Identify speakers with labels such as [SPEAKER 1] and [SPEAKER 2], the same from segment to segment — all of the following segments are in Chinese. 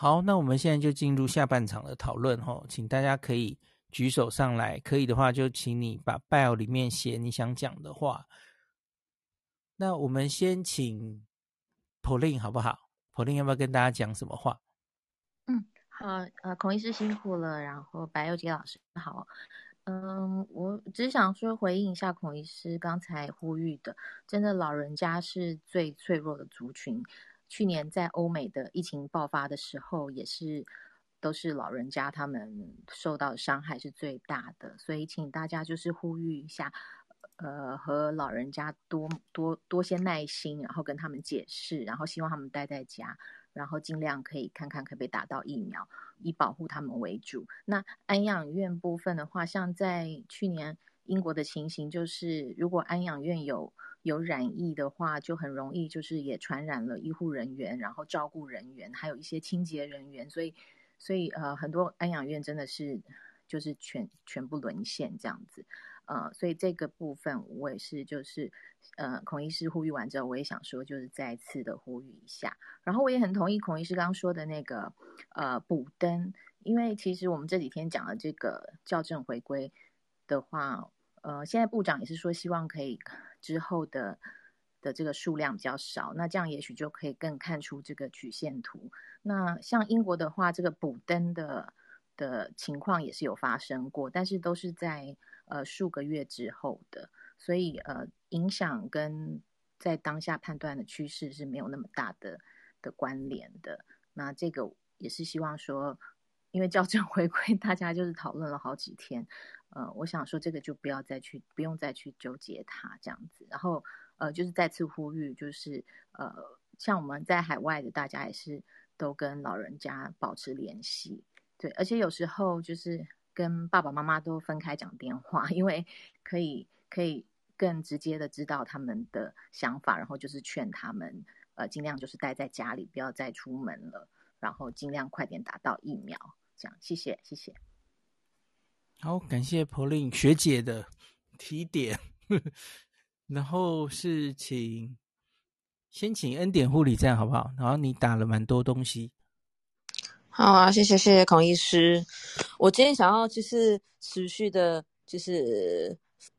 [SPEAKER 1] 好，那我们现在就进入下半场的讨论哈，请大家可以举手上来，可以的话就请你把 bio 里面写你想讲的话。那我们先请 Pauline 好不好？Pauline 要不要跟大家讲什么话？
[SPEAKER 2] 嗯，好，呃，孔医师辛苦了，然后白幼杰老师好。嗯，我只想说回应一下孔医师刚才呼吁的，真的老人家是最脆弱的族群。去年在欧美的疫情爆发的时候，也是都是老人家他们受到的伤害是最大的，所以请大家就是呼吁一下，呃，和老人家多多多些耐心，然后跟他们解释，然后希望他们待在家。然后尽量可以看看可不可以打到疫苗，以保护他们为主。那安养院部分的话，像在去年英国的情形，就是如果安养院有有染疫的话，就很容易就是也传染了医护人员，然后照顾人员，还有一些清洁人员。所以，所以呃，很多安养院真的是就是全全部沦陷这样子。呃，所以这个部分我也是，就是，呃，孔医师呼吁完之后，我也想说，就是再次的呼吁一下。然后我也很同意孔医师刚刚说的那个，呃，补登，因为其实我们这几天讲的这个校正回归的话，呃，现在部长也是说希望可以之后的的这个数量比较少，那这样也许就可以更看出这个曲线图。那像英国的话，这个补登的的情况也是有发生过，但是都是在。呃，数个月之后的，所以呃，影响跟在当下判断的趋势是没有那么大的的关联的。那这个也是希望说，因为校正回归，大家就是讨论了好几天，呃，我想说这个就不要再去，不用再去纠结它这样子。然后呃，就是再次呼吁，就是呃，像我们在海外的大家也是都跟老人家保持联系，对，而且有时候就是。跟爸爸妈妈都分开讲电话，因为可以可以更直接的知道他们的想法，然后就是劝他们，呃，尽量就是待在家里，不要再出门了，然后尽量快点打到疫苗。这样，谢谢，谢谢。
[SPEAKER 1] 好，感谢 Pauline 学姐的提点，然后是请先请恩典护理站好不好？然后你打了蛮多东西。
[SPEAKER 3] 好啊，谢谢谢谢孔医师。我今天想要就是持续的，就是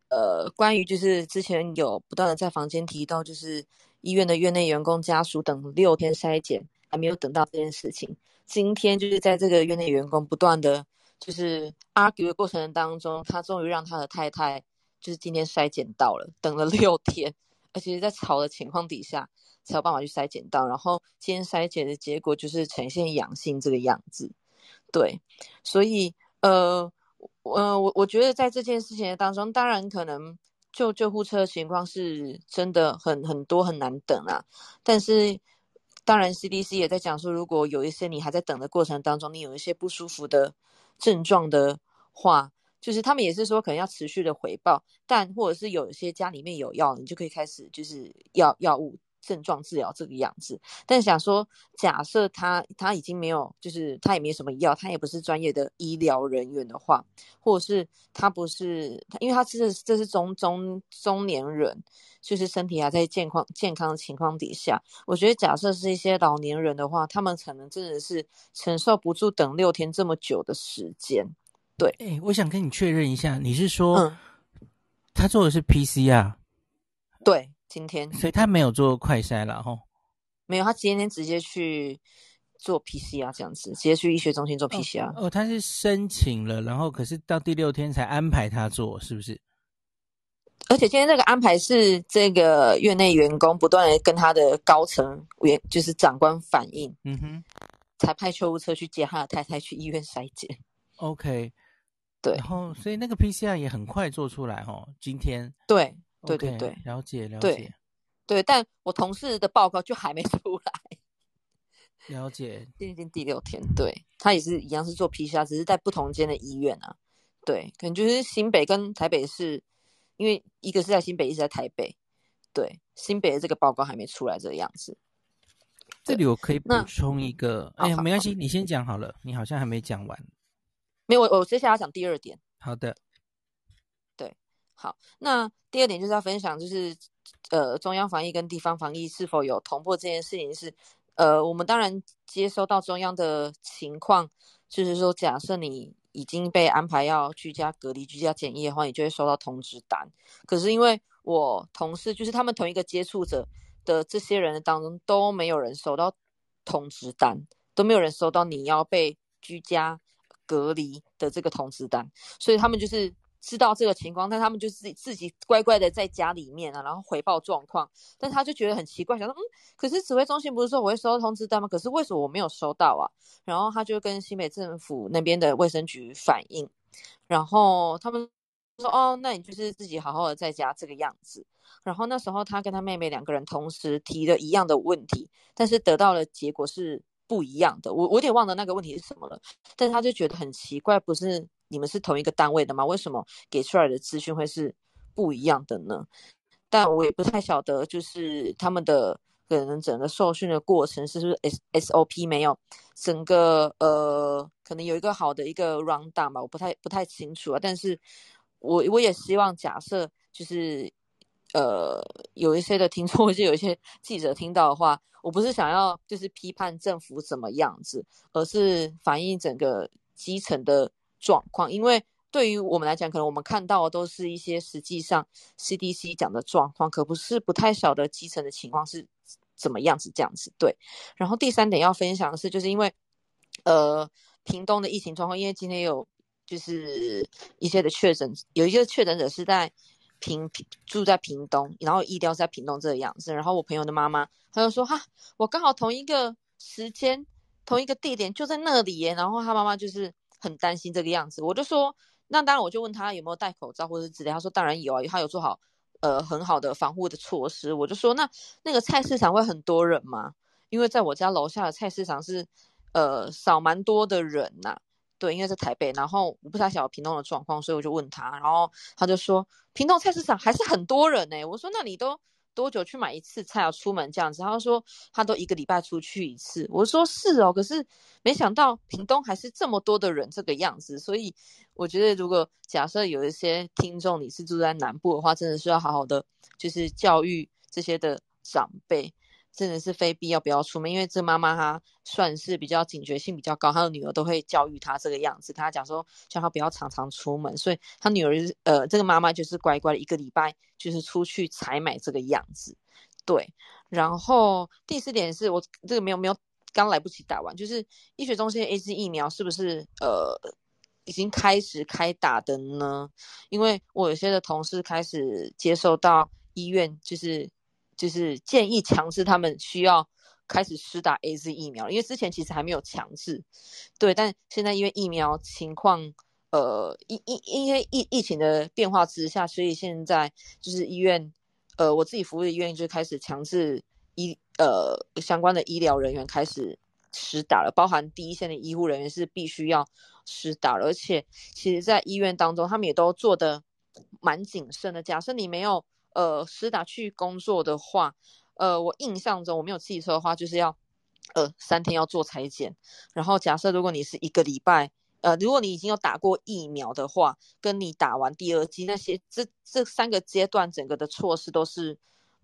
[SPEAKER 3] 呃，关于就是之前有不断的在房间提到，就是医院的院内员工家属等六天筛检还没有等到这件事情。今天就是在这个院内员工不断的就是 argue 的过程当中，他终于让他的太太就是今天筛检到了，等了六天，而且在吵的情况底下。才有办法去筛检到，然后今天筛检的结果就是呈现阳性这个样子，对，所以呃，呃，我我觉得在这件事情当中，当然可能救救护车的情况是真的很很多很难等啊，但是当然 CDC 也在讲说，如果有一些你还在等的过程当中，你有一些不舒服的症状的话，就是他们也是说可能要持续的回报，但或者是有一些家里面有药，你就可以开始就是药药物。症状治疗这个样子，但想说，假设他他已经没有，就是他也没什么药，他也不是专业的医疗人员的话，或者是他不是，因为他这是这是中中中年人，就是身体还在健康健康的情况底下，我觉得假设是一些老年人的话，他们可能真的是承受不住等六天这么久的时间。对，
[SPEAKER 1] 哎、欸，我想跟你确认一下，你是说、嗯、他做的是 PCR？
[SPEAKER 3] 对。今天，
[SPEAKER 1] 所以他没有做快筛了吼，
[SPEAKER 3] 没有，他今天直接去做 PCR 这样子，直接去医学中心做 PCR。
[SPEAKER 1] 哦，哦，他是申请了，然后可是到第六天才安排他做，是不是？
[SPEAKER 3] 而且今天这个安排是这个院内员工不断的跟他的高层员，就是长官反映，嗯哼，才派救护车去接他的太太去医院筛检。
[SPEAKER 1] OK，
[SPEAKER 3] 对，
[SPEAKER 1] 然后所以那个 PCR 也很快做出来哦，今天
[SPEAKER 3] 对。对对对
[SPEAKER 1] 了解了解，
[SPEAKER 3] 对，对，但我同事的报告就还没出来。
[SPEAKER 1] 了解，
[SPEAKER 3] 今天第六天，对，他也是一样是做 PCR，只是在不同间的医院啊。对，可能就是新北跟台北市，因为一个是在新北，一直在台北。对，新北的这个报告还没出来，这个样子。
[SPEAKER 1] 这里我可以补充一个，哎呀，没关系，你先讲好了，你好像还没讲完。
[SPEAKER 3] 没有，我我接下来要讲第二点。
[SPEAKER 1] 好的。
[SPEAKER 3] 对好，那第二点就是要分享，就是呃，中央防疫跟地方防疫是否有同步这件事情是，呃，我们当然接收到中央的情况，就是说，假设你已经被安排要居家隔离、居家检疫的话，你就会收到通知单。可是因为我同事就是他们同一个接触者的这些人当中都没有人收到通知单，都没有人收到你要被居家隔离的这个通知单，所以他们就是。知道这个情况，但他们就自己自己乖乖的在家里面啊，然后回报状况。但他就觉得很奇怪，想说，嗯，可是指挥中心不是说我会收到通知单吗？可是为什么我没有收到啊？然后他就跟新北政府那边的卫生局反映，然后他们说，哦，那你就是自己好好的在家这个样子。然后那时候他跟他妹妹两个人同时提了一样的问题，但是得到的结果是不一样的。我我有点忘了那个问题是什么了，但是他就觉得很奇怪，不是。你们是同一个单位的吗？为什么给出来的资讯会是不一样的呢？但我也不太晓得，就是他们的可能整个受训的过程是不是 S SOP 没有整个呃，可能有一个好的一个 rundown 吧，我不太不太清楚啊。但是我我也希望假设就是呃有一些的听众或者有一些记者听到的话，我不是想要就是批判政府怎么样子，而是反映整个基层的。状况，因为对于我们来讲，可能我们看到的都是一些实际上 CDC 讲的状况，可不是不太晓得基层的情况是怎么样子这样子。对，然后第三点要分享的是，就是因为呃屏东的疫情状况，因为今天有就是一些的确诊，有一些确诊者是在屏住在屏东，然后医疗在屏东这个样子。然后我朋友的妈妈，她就说哈，我刚好同一个时间、同一个地点就在那里耶。然后她妈妈就是。很担心这个样子，我就说，那当然我就问他有没有戴口罩或者之类，他说当然有啊，他有做好呃很好的防护的措施。我就说那那个菜市场会很多人吗？因为在我家楼下的菜市场是呃少蛮多的人呐、对，因为在台北，然后我不太晓得屏东的状况，所以我就问他，然后他就说屏东菜市场还是很多人呢、我说那你都。多久去买一次菜要出门这样子？他说他都一个礼拜出去一次。我说是哦，可是没想到屏东还是这么多的人这个样子。所以我觉得，如果假设有一些听众你是住在南部的话，真的是要好好的就是教育这些的长辈。真的是非必要不要出门，因为这妈妈她算是比较警觉性比较高，她的女儿都会教育她这个样子，她讲说叫她不要常常出门，所以她女儿呃这个妈妈就是乖乖的一个礼拜就是出去采买这个样子，对。然后第四点是我这个没有没有刚来不及打完，就是医学中心 AZ 疫苗是不是呃已经开始开打的呢？因为我有些的同事开始接受到医院就是。就是建议强制他们需要开始施打 AZ 疫苗，因为之前其实还没有强制，对，但现在因为疫苗情况，呃，因因因为疫疫情的变化之下，所以现在就是医院，呃，我自己服务的医院就开始强制医呃相关的医疗人员开始施打了，包含第一线的医护人员是必须要施打，而且其实在医院当中，他们也都做的蛮谨慎的。假设你没有。呃，实打去工作的话，呃，我印象中我没有汽车的话，就是要呃三天要做裁剪。然后假设如果你是一个礼拜，呃，如果你已经有打过疫苗的话，跟你打完第二剂那些这这三个阶段整个的措施都是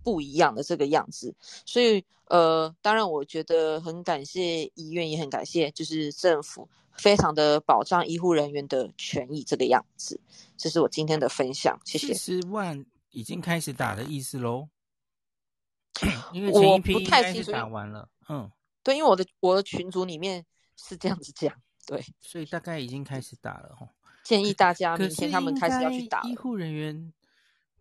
[SPEAKER 3] 不一样的这个样子。所以呃，当然我觉得很感谢医院，也很感谢就是政府，非常的保障医护人员的权益这个样子。这是我今天的分享，谢谢。
[SPEAKER 1] 十万。已经开始打的意思喽，因为前一批应该是打完了，嗯，
[SPEAKER 3] 对，因为我的我的群组里面是这样子讲，对，
[SPEAKER 1] 所以大概已经开始打了哈。
[SPEAKER 3] 建议大家明天他们开始要去打。
[SPEAKER 1] 医护人员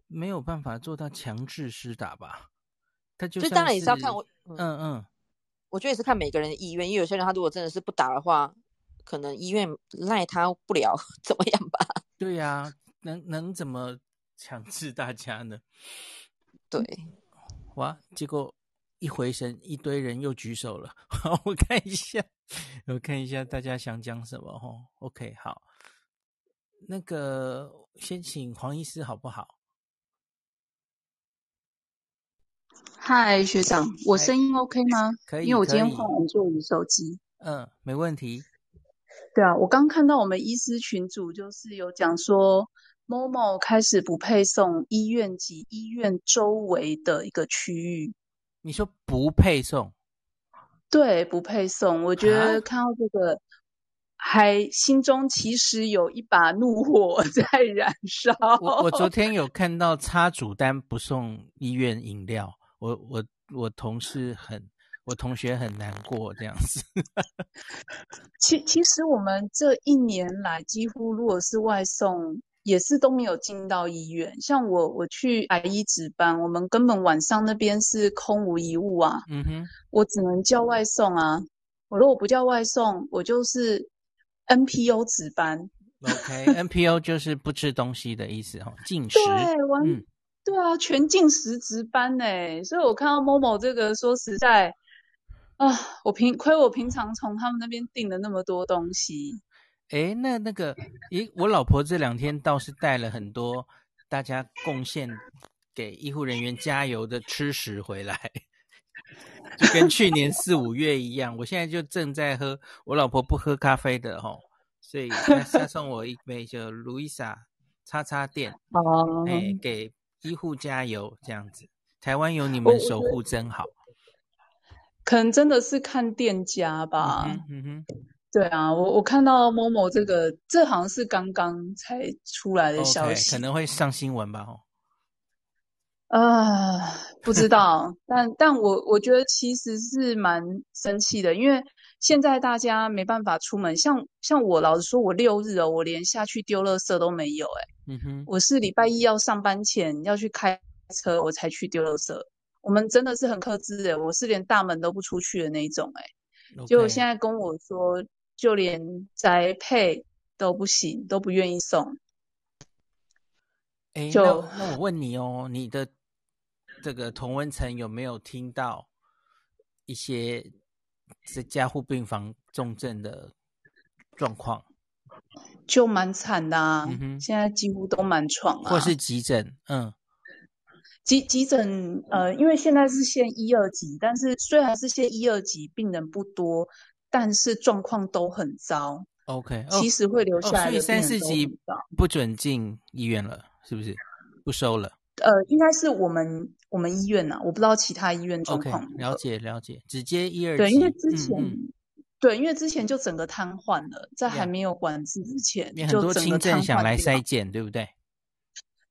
[SPEAKER 1] 没有办法做到强制施打吧？他就，
[SPEAKER 3] 就当然也是要看我，
[SPEAKER 1] 嗯嗯，嗯，
[SPEAKER 3] 我觉得也是看每个人的意愿，因为有些人他如果真的是不打的话，可能医院赖他不了 怎么样吧？
[SPEAKER 1] 对呀、啊，能能怎么？强制大家呢？
[SPEAKER 3] 对，
[SPEAKER 1] 哇！结果一回神，一堆人又举手了。好，我看一下，我看一下大家想讲什么哦。OK，好，那个先请黄医师好不好？
[SPEAKER 4] 嗨，学长，我声音 OK 吗？
[SPEAKER 1] 可以，
[SPEAKER 4] 因为我今天换完座椅手机。
[SPEAKER 1] 嗯，没问题。
[SPEAKER 4] 对啊，我刚看到我们医师群组就是有讲说。某某开始不配送医院及医院周围的一个区域。
[SPEAKER 1] 你说不配送？
[SPEAKER 4] 对，不配送。我觉得看到这个，还心中其实有一把怒火 在燃烧。
[SPEAKER 1] 我我昨天有看到插主单不送医院饮料，我我我同事很，我同学很难过这样子。
[SPEAKER 4] 其其实我们这一年来，几乎如果是外送。也是都没有进到医院，像我我去癌医值班，我们根本晚上那边是空无一物啊。嗯哼，我只能叫外送啊。我如果不叫外送，我就是 NPO 值班。
[SPEAKER 1] OK，NPO 就是不吃东西的意思哈，禁食。
[SPEAKER 4] 对，完，嗯、对啊，全禁食值班呢。所以我看到 Momo 这个，说实在啊，我平亏我平常从他们那边订了那么多东西。
[SPEAKER 1] 诶，那那个，咦，我老婆这两天倒是带了很多大家贡献给医护人员加油的吃食回来，就跟去年四五月一样。我现在就正在喝，我老婆不喝咖啡的吼，所以她她送我一杯就路易莎叉叉店 哦，哎，给医护加油这样子。台湾有你们守护真好，
[SPEAKER 4] 可能真的是看店家吧。嗯哼。嗯哼对啊，我我看到 Momo 这个，这好像是刚刚才出来的消息
[SPEAKER 1] ，okay, 可能会上新闻吧？哦，
[SPEAKER 4] 啊，不知道，但但我我觉得其实是蛮生气的，因为现在大家没办法出门，像像我老实说，我六日哦，我连下去丢垃圾都没有，哎，嗯哼，我是礼拜一要上班前要去开车，我才去丢垃圾。我们真的是很克制的，我是连大门都不出去的那种，哎.就现在跟我说。就连宅配都不行，都不愿意送。
[SPEAKER 1] 哎，那那我问你哦，你的这个同温层有没有听到一些在加护病房重症的状况？
[SPEAKER 4] 就蛮惨的啊，嗯，现在几乎都满床啊，
[SPEAKER 1] 或是急诊，嗯，
[SPEAKER 4] 急急诊，呃，因为现在是限一二级，但是虽然是限一二级，病人不多。但是状况都很糟
[SPEAKER 1] ，OK，
[SPEAKER 4] 其实会留下来。所以
[SPEAKER 1] 三四级不准进医院了，是不是？不收了？
[SPEAKER 4] 呃，应该是我们我们医院呐、啊，我不知道其他医院状况。
[SPEAKER 1] Okay, 了解了解，直接一二级。
[SPEAKER 4] 对，因为之前、嗯嗯、对，因为之前就整个瘫痪了，在还没有管制之前
[SPEAKER 1] 就很多轻症想来筛检，对不对？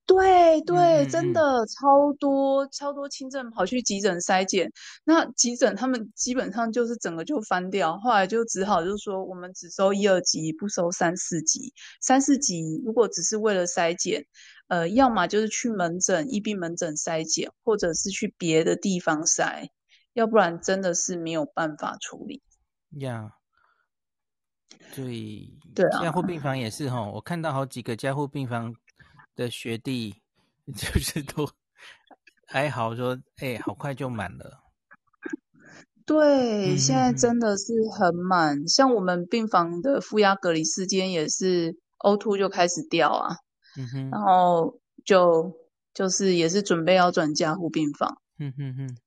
[SPEAKER 4] 对对，嗯、真的超多超多轻症跑去急诊筛检，那急诊他们基本上就是整个就翻掉，后来就只好就是说我们只收一二级，不收三四级。三四级如果只是为了筛检，呃，要么就是去门诊一病门诊筛检，或者是去别的地方筛，要不然真的是没有办法处理。
[SPEAKER 1] 呀、yeah.，对
[SPEAKER 4] 对啊，
[SPEAKER 1] 加护病房也是哈，我看到好几个加护病房。的学弟 就是都哀嚎说：“哎、欸，好快就满了。”
[SPEAKER 4] 对，现在真的是很满、嗯。像我们病房的负压隔离室间也是 O2 就开始掉啊，嗯哼，然后就就是也是准备要转加护病房。嗯哼哼，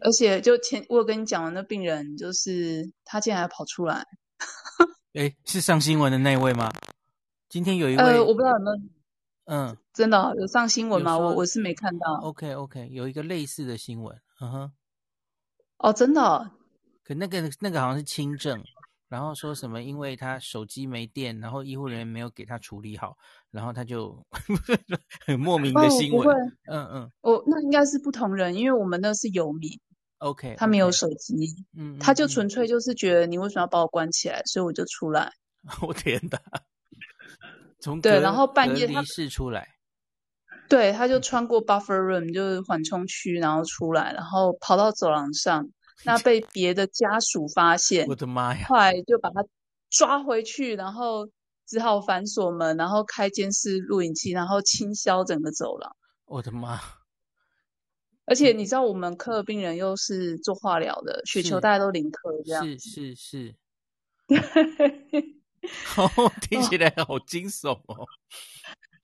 [SPEAKER 4] 而且就前我有跟你讲的那病人，就是他竟然还跑出来。
[SPEAKER 1] 哎，是上新闻的那位吗？今天有一位，
[SPEAKER 4] 呃、我不知道有没有。
[SPEAKER 1] 嗯，
[SPEAKER 4] 真的有上新闻吗？我我是没看到。
[SPEAKER 1] OK OK，有一个类似的新闻，嗯哼。
[SPEAKER 4] 哦，真的哦？
[SPEAKER 1] 可那个那个好像是轻症，然后说什么，因为他手机没电，然后医护人员没有给他处理好，然后他就 很莫名的新闻。嗯嗯。
[SPEAKER 4] 哦，那应该是不同人，因为我们那是游民。
[SPEAKER 1] OK。
[SPEAKER 4] 他没有手机，嗯，他就纯粹就是觉得你为什么要把我关起来，所以我就出来。
[SPEAKER 1] 我天哪！从
[SPEAKER 4] 对，然后半夜他
[SPEAKER 1] 离出来，
[SPEAKER 4] 对，他就穿过 buffer room，就是缓冲区，然后出来，然后跑到走廊上，那被别的家属发现，
[SPEAKER 1] 我的妈呀！
[SPEAKER 4] 后来就把他抓回去，然后只好反锁门，然后开监视录影器，然后清消整个走廊。
[SPEAKER 1] 我的妈！
[SPEAKER 4] 而且你知道，我们科病人又是做化疗的，雪球大家都零科这样，
[SPEAKER 1] 是是是。是 哦，听起来好惊悚哦！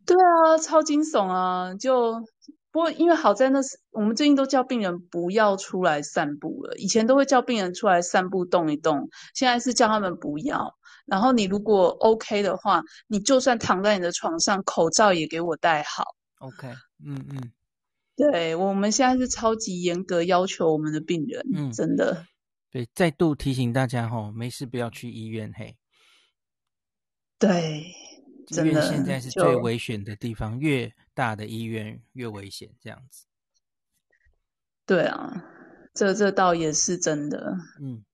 [SPEAKER 4] 对啊，超惊悚啊！就不过因为好在那是我们最近都叫病人不要出来散步了，以前都会叫病人出来散步动一动，现在是叫他们不要。然后你如果 OK 的话，你就算躺在你的床上，口罩也给我戴好。
[SPEAKER 1] OK，嗯嗯，
[SPEAKER 4] 对，我们现在是超级严格要求我们的病人，嗯，真的。
[SPEAKER 1] 对，再度提醒大家吼，没事不要去医院嘿。
[SPEAKER 4] 对，
[SPEAKER 1] 医院现在是最危险的地方，越大的医院越危险，这样子。
[SPEAKER 4] 对啊，这这倒也是真的。
[SPEAKER 1] 嗯。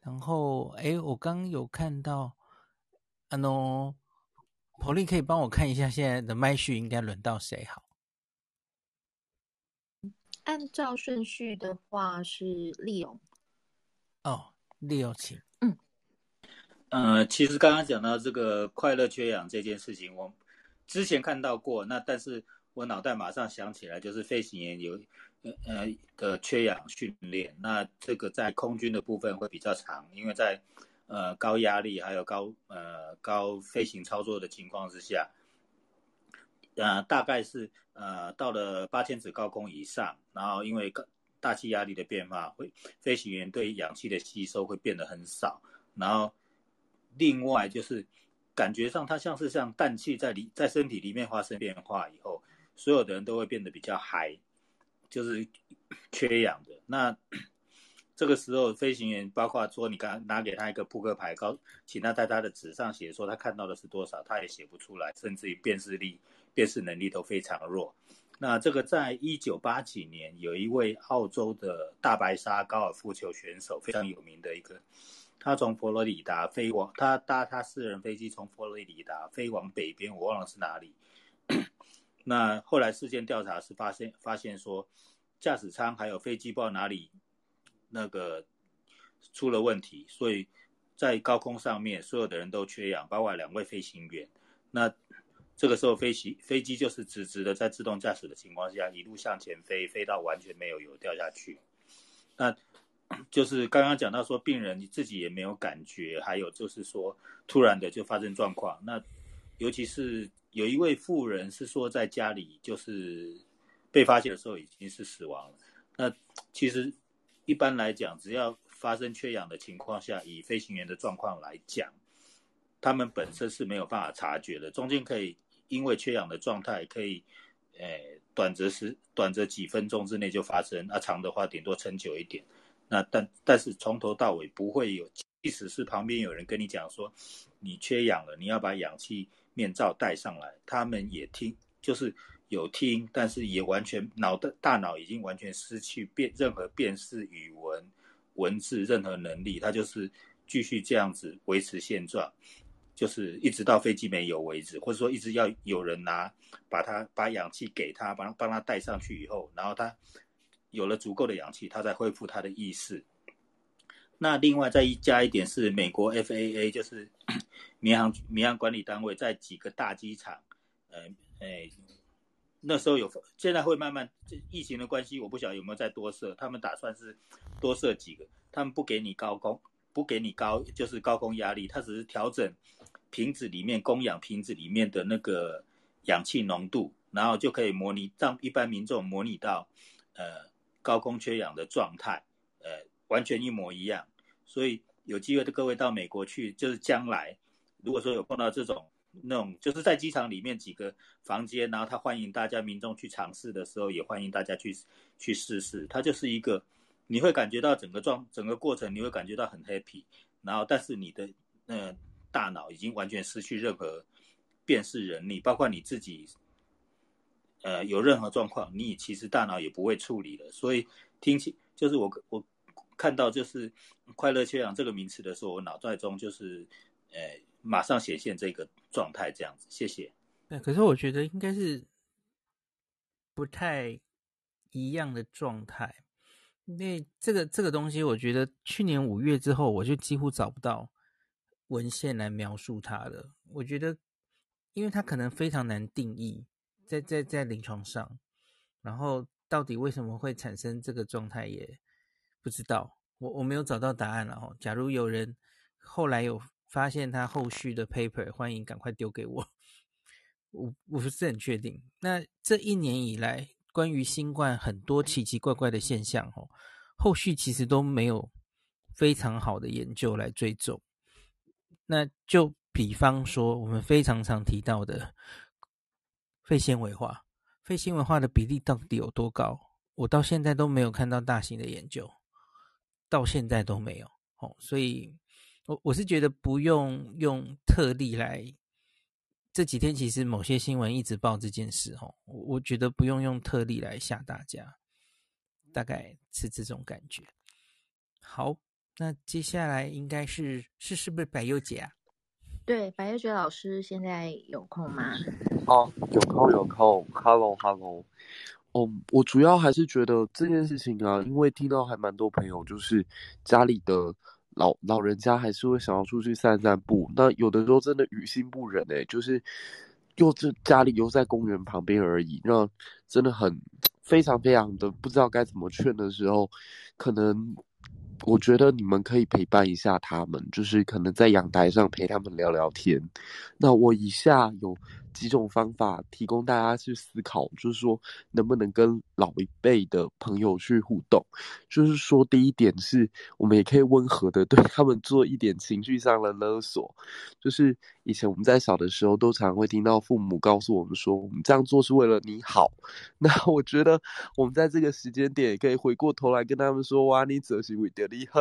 [SPEAKER 1] 然后，哎，我刚有看到，啊喏，Pauline 可以帮我看一下现在的麦序应该轮到谁好？
[SPEAKER 2] 按照顺序的话是利勇。
[SPEAKER 1] 哦，利勇，
[SPEAKER 5] 请。呃，其实刚刚讲到这个快乐缺氧这件事情，我之前看到过，那但是我脑袋马上想起来，就是飞行员有。呃呃的缺氧训练，那这个在空军的部分会比较长，因为在呃高压力还有高呃高飞行操作的情况之下，呃大概是呃到了八千尺高空以上，然后因为大气压力的变化，会飞行员对氧气的吸收会变得很少，然后另外就是感觉上它像是像氮气在里在身体里面发生变化以后，所有的人都会变得比较嗨。就是缺氧的，那 这个时候飞行员包括说你刚拿给他一个扑克牌，告请他在他的纸上写说他看到的是多少，他也写不出来，甚至于辨识力、辨识能力都非常弱。那这个在一九八几年，有一位澳洲的大白鲨高尔夫球选手，非常有名的一个，他从佛罗里达飞往，他搭他私人飞机从佛罗里达飞往北边，我忘了是哪里。那后来事件调查是发现发现说，驾驶舱还有飞机不知道哪里那个出了问题，所以在高空上面所有的人都缺氧，包括两位飞行员。那这个时候飞行飞机就是直直的在自动驾驶的情况下一路向前飞，飞到完全没有油掉下去。那就是刚刚讲到说病人你自己也没有感觉，还有就是说突然的就发生状况。那尤其是。有一位妇人是说，在家里就是被发现的时候已经是死亡了。那其实一般来讲，只要发生缺氧的情况下，以飞行员的状况来讲，他们本身是没有办法察觉的。中间可以因为缺氧的状态，可以诶短则是短则几分钟之内就发生，那长的话顶多撑久一点。那但但是从头到尾不会有，即使是旁边有人跟你讲说你缺氧了，你要把氧气。面罩戴上来，他们也听，就是有听，但是也完全脑的大脑已经完全失去辨任何辨识语文文字任何能力，他就是继续这样子维持现状，就是一直到飞机没油为止，或者说一直要有人拿把他把氧气给他，帮帮他戴上去以后，然后他有了足够的氧气，它才恢复它的意识。那另外再一加一点是美国 FAA，就是 民航民航管理单位，在几个大机场，呃，哎，那时候有，现在会慢慢，疫情的关系，我不晓得有没有再多设，他们打算是多设几个，他们不给你高空，不给你高，就是高空压力，他只是调整瓶子里面供氧瓶子里面的那个氧气浓度，然后就可以模拟让一般民众模拟到呃高空缺氧的状态，呃。完全一模一样，所以有机会的各位到美国去，就是将来如果说有碰到这种那种，就是在机场里面几个房间，然后他欢迎大家民众去尝试的时候，也欢迎大家去去试试。它就是一个你会感觉到整个状整个过程，你会感觉到很 happy，然后但是你的呃大脑已经完全失去任何辨识能力，包括你自己呃有任何状况，你其实大脑也不会处理了。所以听起就是我我。看到就是“快乐缺氧”这个名词的时候，我脑袋中就是，呃，马上显现这个状态这样子。谢谢。
[SPEAKER 1] 对，可是我觉得应该是不太一样的状态，因为这个这个东西，我觉得去年五月之后，我就几乎找不到文献来描述它了。我觉得，因为它可能非常难定义，在在在临床上，然后到底为什么会产生这个状态也。不知道，我我没有找到答案了哦。假如有人后来有发现他后续的 paper，欢迎赶快丢给我。我我不是很确定。那这一年以来，关于新冠很多奇奇怪怪的现象哦，后续其实都没有非常好的研究来追踪。那就比方说，我们非常常提到的肺纤维化，肺纤维化的比例到底有多高？我到现在都没有看到大型的研究。到现在都没有哦，所以我我是觉得不用用特例来。这几天其实某些新闻一直报这件事哦，我我觉得不用用特例来吓大家，大概是这种感觉。好，那接下来应该是是是不是百优姐啊？
[SPEAKER 2] 对，百优姐老师现在有空吗？
[SPEAKER 6] 哦，有空有空，Hello Hello。哦，我主要还是觉得这件事情啊，因为听到还蛮多朋友就是家里的。老老人家还是会想要出去散散步，那有的时候真的于心不忍哎、就是又这家里又在公园旁边而已，那真的很非常非常的不知道该怎么劝的时候，可能我觉得你们可以陪伴一下他们，就是可能在阳台上陪他们聊聊天。那我以下有。几种方法提供大家去思考，就是说能不能跟老一辈的朋友去互动。就是说，第一点是我们也可以温和的 对他们做一点情绪上的勒索。就是以前我们在小的时候，都常会听到父母告诉我们说，我们这样做是为了你好。那我觉得我们在这个时间点，也可以回过头来跟他们说，哇，你这是为了你好。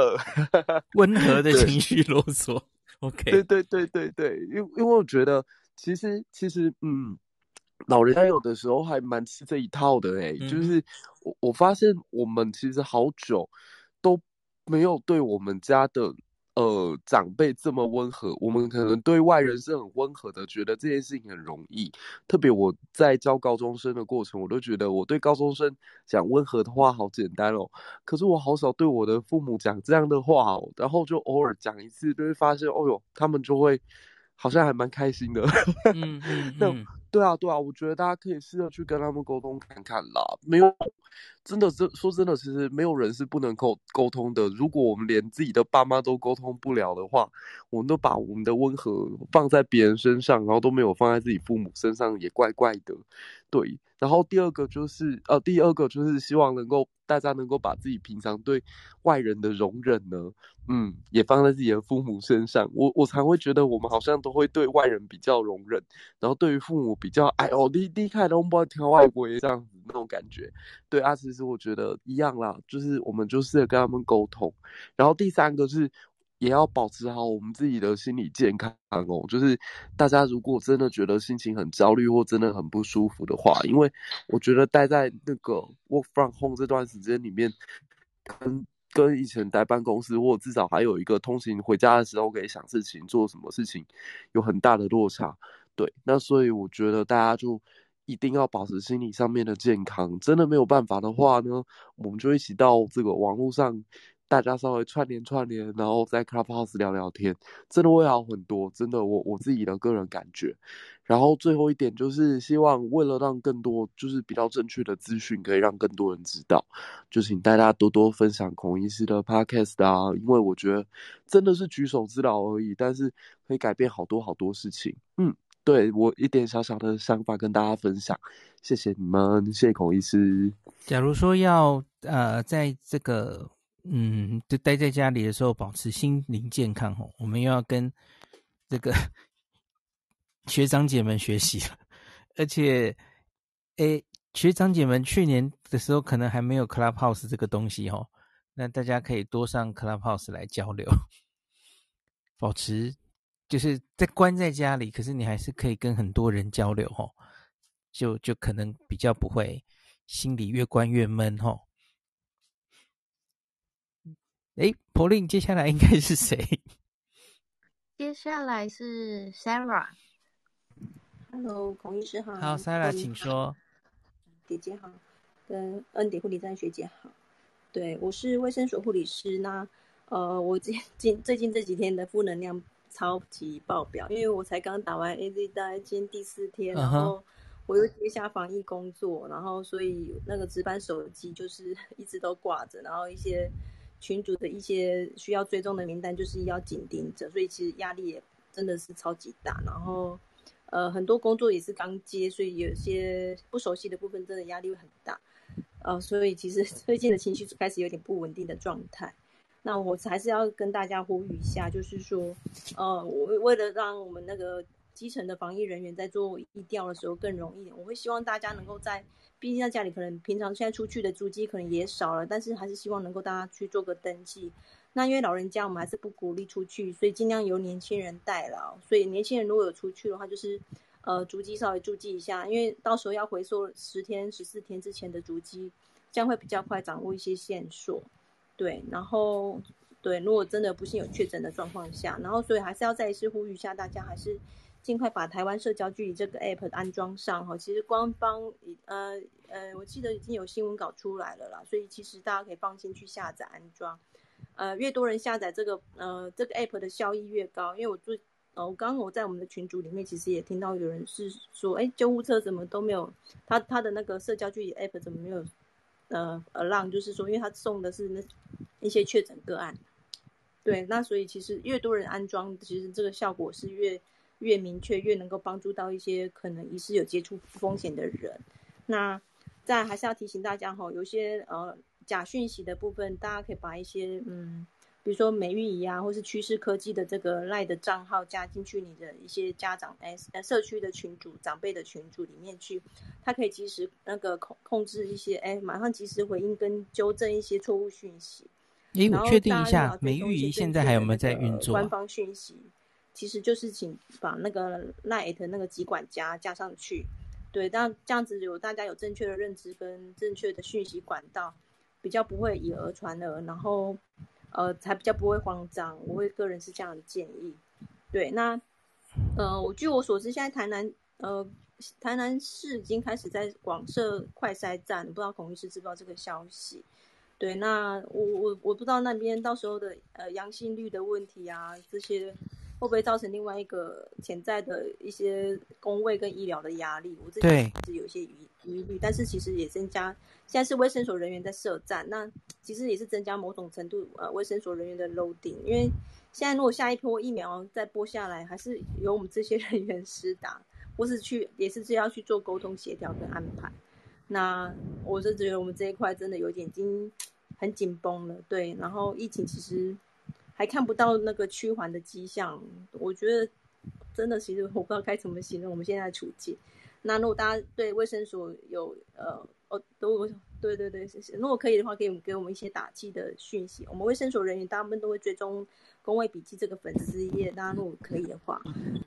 [SPEAKER 1] 温和的情绪勒索。OK，
[SPEAKER 6] 对对对对对，因为因为我觉得。其实，其实，嗯，老人家有的时候还蛮吃这一套的诶、欸嗯、就是我我发现我们其实好久都没有对我们家的呃长辈这么温和。我们可能对外人是很温和的，觉得这件事情很容易。特别我在教高中生的过程，我都觉得我对高中生讲温和的话好简单哦。可是我好少对我的父母讲这样的话哦，然后就偶尔讲一次，就会发现，哦哟，他们就会。好像还蛮开心的，
[SPEAKER 1] 嗯 嗯，
[SPEAKER 6] 那对啊对啊，我觉得大家可以试着去跟他们沟通看看啦。没有，真的，这说真的，其实没有人是不能沟沟通的。如果我们连自己的爸妈都沟通不了的话，我们都把我们的温和放在别人身上，然后都没有放在自己父母身上，也怪怪的。对，然后第二个就是呃，第二个就是希望能够。大家能够把自己平常对外人的容忍呢，嗯，也放在自己的父母身上。我我常会觉得我们好像都会对外人比较容忍，然后对于父母比较哎哦，你你看都不挑外国这样子那种感觉。对啊，其实实我觉得一样啦，就是我们就试着跟他们沟通。然后第三个是。也要保持好我们自己的心理健康哦。就是大家如果真的觉得心情很焦虑或真的很不舒服的话，因为我觉得待在那个 work from home 这段时间里面，跟跟以前待办公室或至少还有一个通勤回家的时候可以想事情做什么事情，有很大的落差。对，那所以我觉得大家就一定要保持心理上面的健康。真的没有办法的话呢，我们就一起到这个网络上。大家稍微串联串联，然后在 Clubhouse 聊聊天，真的会好很多。真的，我我自己的个人感觉。然后最后一点就是，希望为了让更多就是比较正确的资讯可以让更多人知道，就请大家多多分享孔医师的 Podcast 啊，因为我觉得真的是举手之劳而已，但是可以改变好多好多事情。嗯，对，我一点小小的想法跟大家分享，谢谢你们，谢谢孔医师。
[SPEAKER 1] 假如说要呃，在这个。嗯，就待在家里的时候，保持心灵健康哦。我们又要跟这个 学长姐们学习了，而且，诶，学长姐们去年的时候可能还没有 Clubhouse 这个东西哦。那大家可以多上 Clubhouse 来交流，保持就是在关在家里，可是你还是可以跟很多人交流哦。就就可能比较不会心里越关越闷哦。哎，Pauline，接下来应该是谁？
[SPEAKER 2] 接下来是 Sarah。
[SPEAKER 7] Hello，孔医师好。
[SPEAKER 1] 好，Sarah，请说。
[SPEAKER 7] 姐姐好，跟恩典护理站学姐好。对，我是卫生所护理师。那呃，我最近最近这几天的负能量超级爆表，因为我才刚打完 AZ，大概今天第四天，然后我又接下防疫工作，然后所以那个值班手机就是 一直都挂着，然后一些。群主的一些需要追踪的名单，就是要紧盯着，所以其实压力也真的是超级大。然后，呃，很多工作也是刚接，所以有些不熟悉的部分，真的压力会很大。呃，所以其实 最近的情绪开始有点不稳定的状态。那我还是要跟大家呼吁一下，就是说，呃，我为了让我们那个基层的防疫人员在做疫调的时候更容易。我会希望大家能够在，毕竟在家里可能平常现在出去的足迹可能也少了，但是还是希望能够大家去做个登记。那因为老人家我们还是不鼓励出去，所以尽量由年轻人代劳。所以年轻人如果有出去的话，就是呃足迹稍微注记一下，因为到时候要回溯十天、十四天之前的足迹，这样会比较快掌握一些线索。对，然后。对，如果真的不幸有确诊的状况下，然后所以还是要再一次呼吁一下大家，还是尽快把台湾社交距离这个 app 安装上哈。其实官方呃呃，我记得已经有新闻稿出来了啦，所以其实大家可以放心去下载安装。呃，越多人下载这个呃这个 app 的效益越高，因为我最呃我刚刚我在我们的群组里面其实也听到有人是说，哎，救护车怎么都没有，他他的那个社交距离 app 怎么没有呃呃浪就是说因为他送的是那一些确诊个案。对，那所以其实越多人安装，其实这个效果是越越明确，越能够帮助到一些可能疑似有接触风险的人。那再还是要提醒大家哈，有些呃假讯息的部分，大家可以把一些嗯，比如说美育仪啊，或是趋势科技的这个赖的账号加进去你的一些家长哎社区的群组长辈的群组里面去，他可以及时那个控控制一些哎，马上及时回应跟纠正一些错误讯息。
[SPEAKER 1] 哎，我确定一下，美育仪现在还有没有在运作？
[SPEAKER 7] 官方讯息其实就是请把那个 LINE 那个集管家加上去，对，这样这样子有大家有正确的认知跟正确的讯息管道，比较不会以讹传讹，然后呃才比较不会慌张。我会个人是这样的建议。对，那呃，我据我所知，现在台南呃台南市已经开始在广设快筛站，不知道孔医师知不知道这个消息？对，那我我我不知道那边到时候的呃阳性率的问题啊，这些会不会造成另外一个潜在的一些工位跟医疗的压力？我自己是有一些疑疑虑，但是其实也增加，现在是卫生所人员在设站，那其实也是增加某种程度呃卫生所人员的 loading，因为现在如果下一波疫苗再播下来，还是由我们这些 人员施打，或是去也是要去做沟通协调跟安排。那我是觉得我们这一块真的有点已经 很紧绷了，对。然后疫情其实还看不到那个趋缓的迹象，我觉得真的其实我不知道该怎么形容我们现在的处境。那如果大家对卫生所有呃哦都对对对，谢谢。如果可以的话，给我们给我们一些打气的讯息。我们卫生所人员大部分都会追踪。公卫笔记这个粉丝页，大家如果可以的话，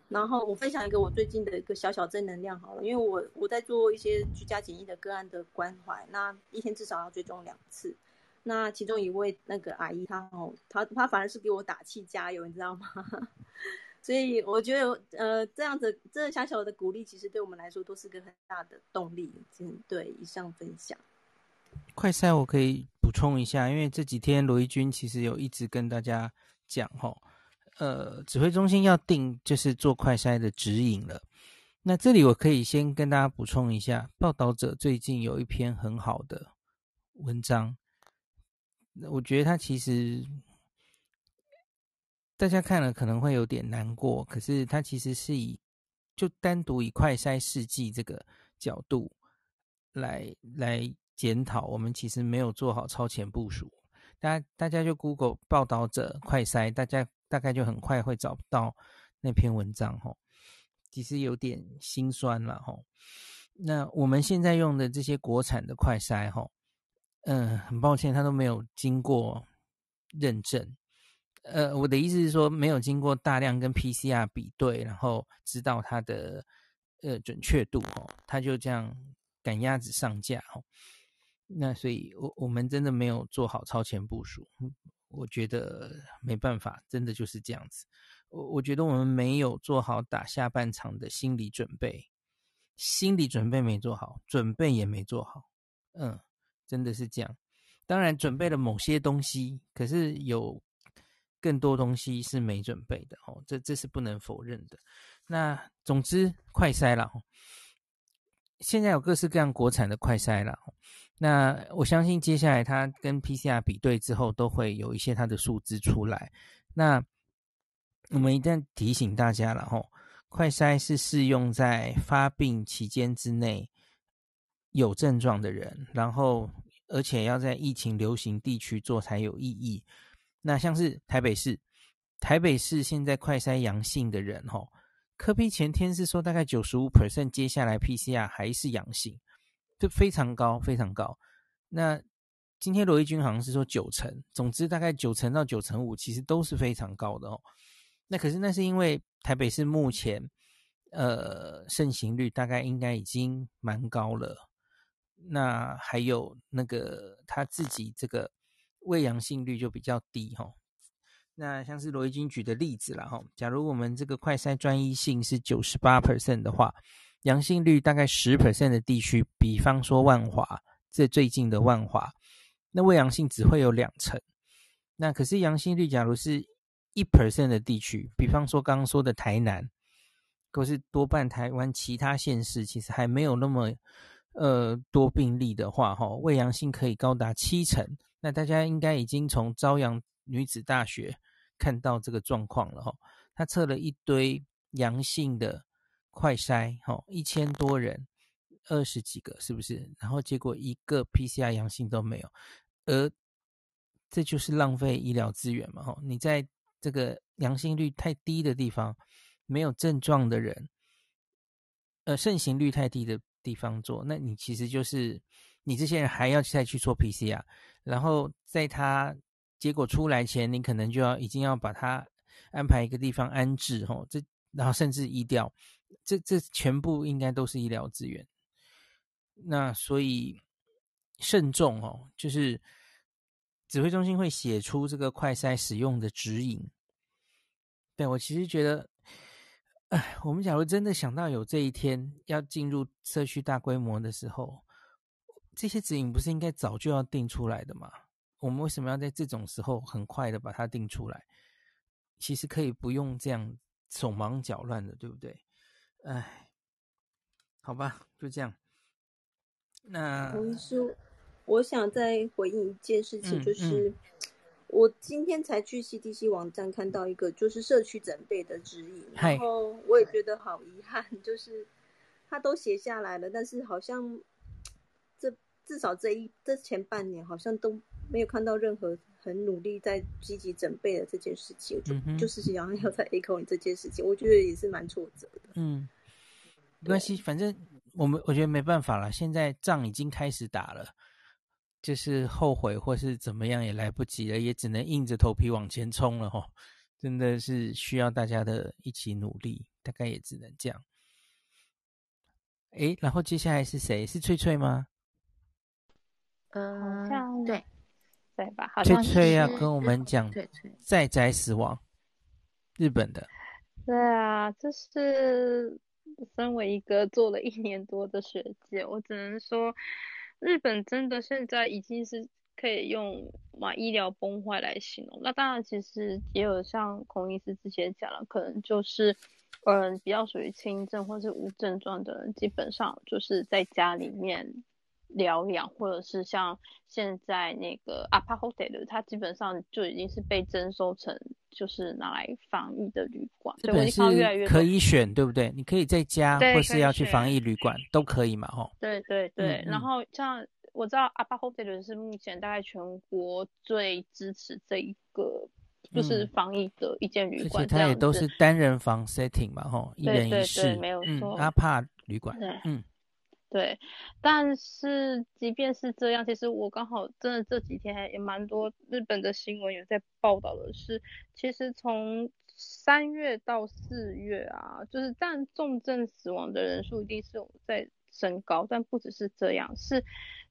[SPEAKER 7] 然后我分享一个我最近的一个小小正能量好了，因为我我在做一些居家检疫的个案的关怀，那一天至少要追踪两次。那其中一位那个阿姨，她哦，她她反而是给我打气加油，你知道吗？所以我觉得呃，这样子这小小的鼓励，其实对我们来说都是个很大的动力。嗯，对，以上分享。
[SPEAKER 1] 快筛我可以补充一下，因为这几天罗一军其实有一直跟大家。讲齁，呃，指挥中心要定就是做快筛的指引了。那这里我可以先跟大家补充一下，报道者最近有一篇很好的文章，我觉得他其实大家看了可能会有点难过，可是他其实是以就单独以快筛试剂这个角度来来检讨，我们其实没有做好超前部署。大家大家就 Google 报道者快筛，大家大概就很快会找到那篇文章吼，其实有点心酸了吼。那我们现在用的这些国产的快筛吼，嗯，很抱歉，它都没有经过认证。呃，我的意思是说，没有经过大量跟 PCR 比对，然后知道它的呃准确度哦，它就这样赶鸭子上架哦。那所以，我我们真的没有做好超前部署，我觉得没办法，真的就是这样子。我我觉得我们没有做好打下半场的心理准备，心理准备没做好，准备也没做好，嗯，真的是这样。当然准备了某些东西，可是有更多东西是没准备的哦，这这是不能否认的。那总之，快筛了，现在有各式各样国产的快筛了。那我相信接下来它跟 PCR 比对之后，都会有一些它的数字出来。那我们一旦提醒大家了吼，快筛是适用在发病期间之内有症状的人，然后而且要在疫情流行地区做才有意义。那像是台北市，台北市现在快筛阳性的人吼，柯 P 前天是说大概九十五 percent，接下来 PCR 还是阳性，就非常高，非常高。那今天罗一军好像是说九成，总之大概九成到九成五，其实都是非常高的哦。那可是那是因为台北市目前呃盛行率大概应该已经蛮高了，那还有那个他自己这个胃阳性率就比较低哈、哦。那像是罗一军举的例子啦，哈，假如我们这个快筛专一性是九十八 percent 的话，阳性率大概十 percent 的地区，比方说万华，这最近的万华，那伪阳性只会有两成。那可是阳性率假如是一 percent 的地区，比方说刚刚说的台南，可是多半台湾其他县市其实还没有那么呃多病例的话，哈，伪阳性可以高达七成。那大家应该已经从朝阳女子大学看到这个状况了哈，他测了一堆阳性的快筛，哈，一千多人，二十几个是不是？然后结果一个 PCR 阳性都没有，而这就是浪费医疗资源嘛，哈！你在这个阳性率太低的地方，没有症状的人，呃，盛行率太低的地方做，那你其实就是你这些人还要再去做 PCR，然后在他。结果出来前，你可能就要已经要把它安排一个地方安置，哦，这然后甚至移掉，这这全部应该都是医疗资源。那所以慎重哦，就是指挥中心会写出这个快筛使用的指引。对，我其实觉得，哎，我们假如真的想到有这一天要进入社区大规模的时候，这些指引不是应该早就要定出来的吗？我们为什么要在这种时候很快的把它定出来？其实可以不用这样手忙脚乱的，对不对？哎，好吧，就这样。那
[SPEAKER 7] 洪医师，我想再回应一件事情，就是、
[SPEAKER 1] 嗯嗯、
[SPEAKER 7] 我今天才去 CDC 网站看到一个就是社区准备的指引，然后我也觉得好遗憾，就是他都写下来了，但是好像这至少这一这前半年好像都。没有看到任何很努力在积极准备的这件事情，就、嗯、就是想要 在 echo 你这件事情，我觉得也是蛮挫折的。
[SPEAKER 1] 嗯，没关系，反正我们我觉得没办法了，现在仗已经开始打了，就是后悔或是怎么样也来不及了，也只能硬着头皮往前冲了哈。真的是需要大家的一起努力，大概也只能这样。诶，然后接下来是谁？是翠翠吗？
[SPEAKER 2] 嗯、像，对。
[SPEAKER 8] 对吧？好像
[SPEAKER 1] 翠翠要跟我们讲在宅死亡，日本的。
[SPEAKER 8] 对啊，这是身为一个做了一年多的学姐，我只能说，日本真的现在已经是可以用嘛医疗崩坏来形容。那当然，其实也有像孔医师之前讲了，可能就是嗯比较属于轻症或是无症状的人，基本上就是在家里面。疗养，或者是像现在那个アパホテル，它基本上就已经是被征收成就是拿来防疫的旅馆。
[SPEAKER 1] 这本是可以选，对不对？你可以在家，或是要去防疫旅馆都可以嘛，吼。
[SPEAKER 8] 对对对。嗯、然后像我知道アパホテル是目前大概全国最支持这一个就是防疫的一间旅馆，
[SPEAKER 1] 而且它也都是单人房 setting 嘛，吼，一人一室，
[SPEAKER 8] 没有错。
[SPEAKER 1] 阿帕旅馆，嗯。
[SPEAKER 8] 对，但是即便是这样，其实我刚好真的这几天也蛮多日本的新闻有在报道的是，其实从三月到四月啊，就是但重症死亡的人数一定是有在升高，但不只是这样，是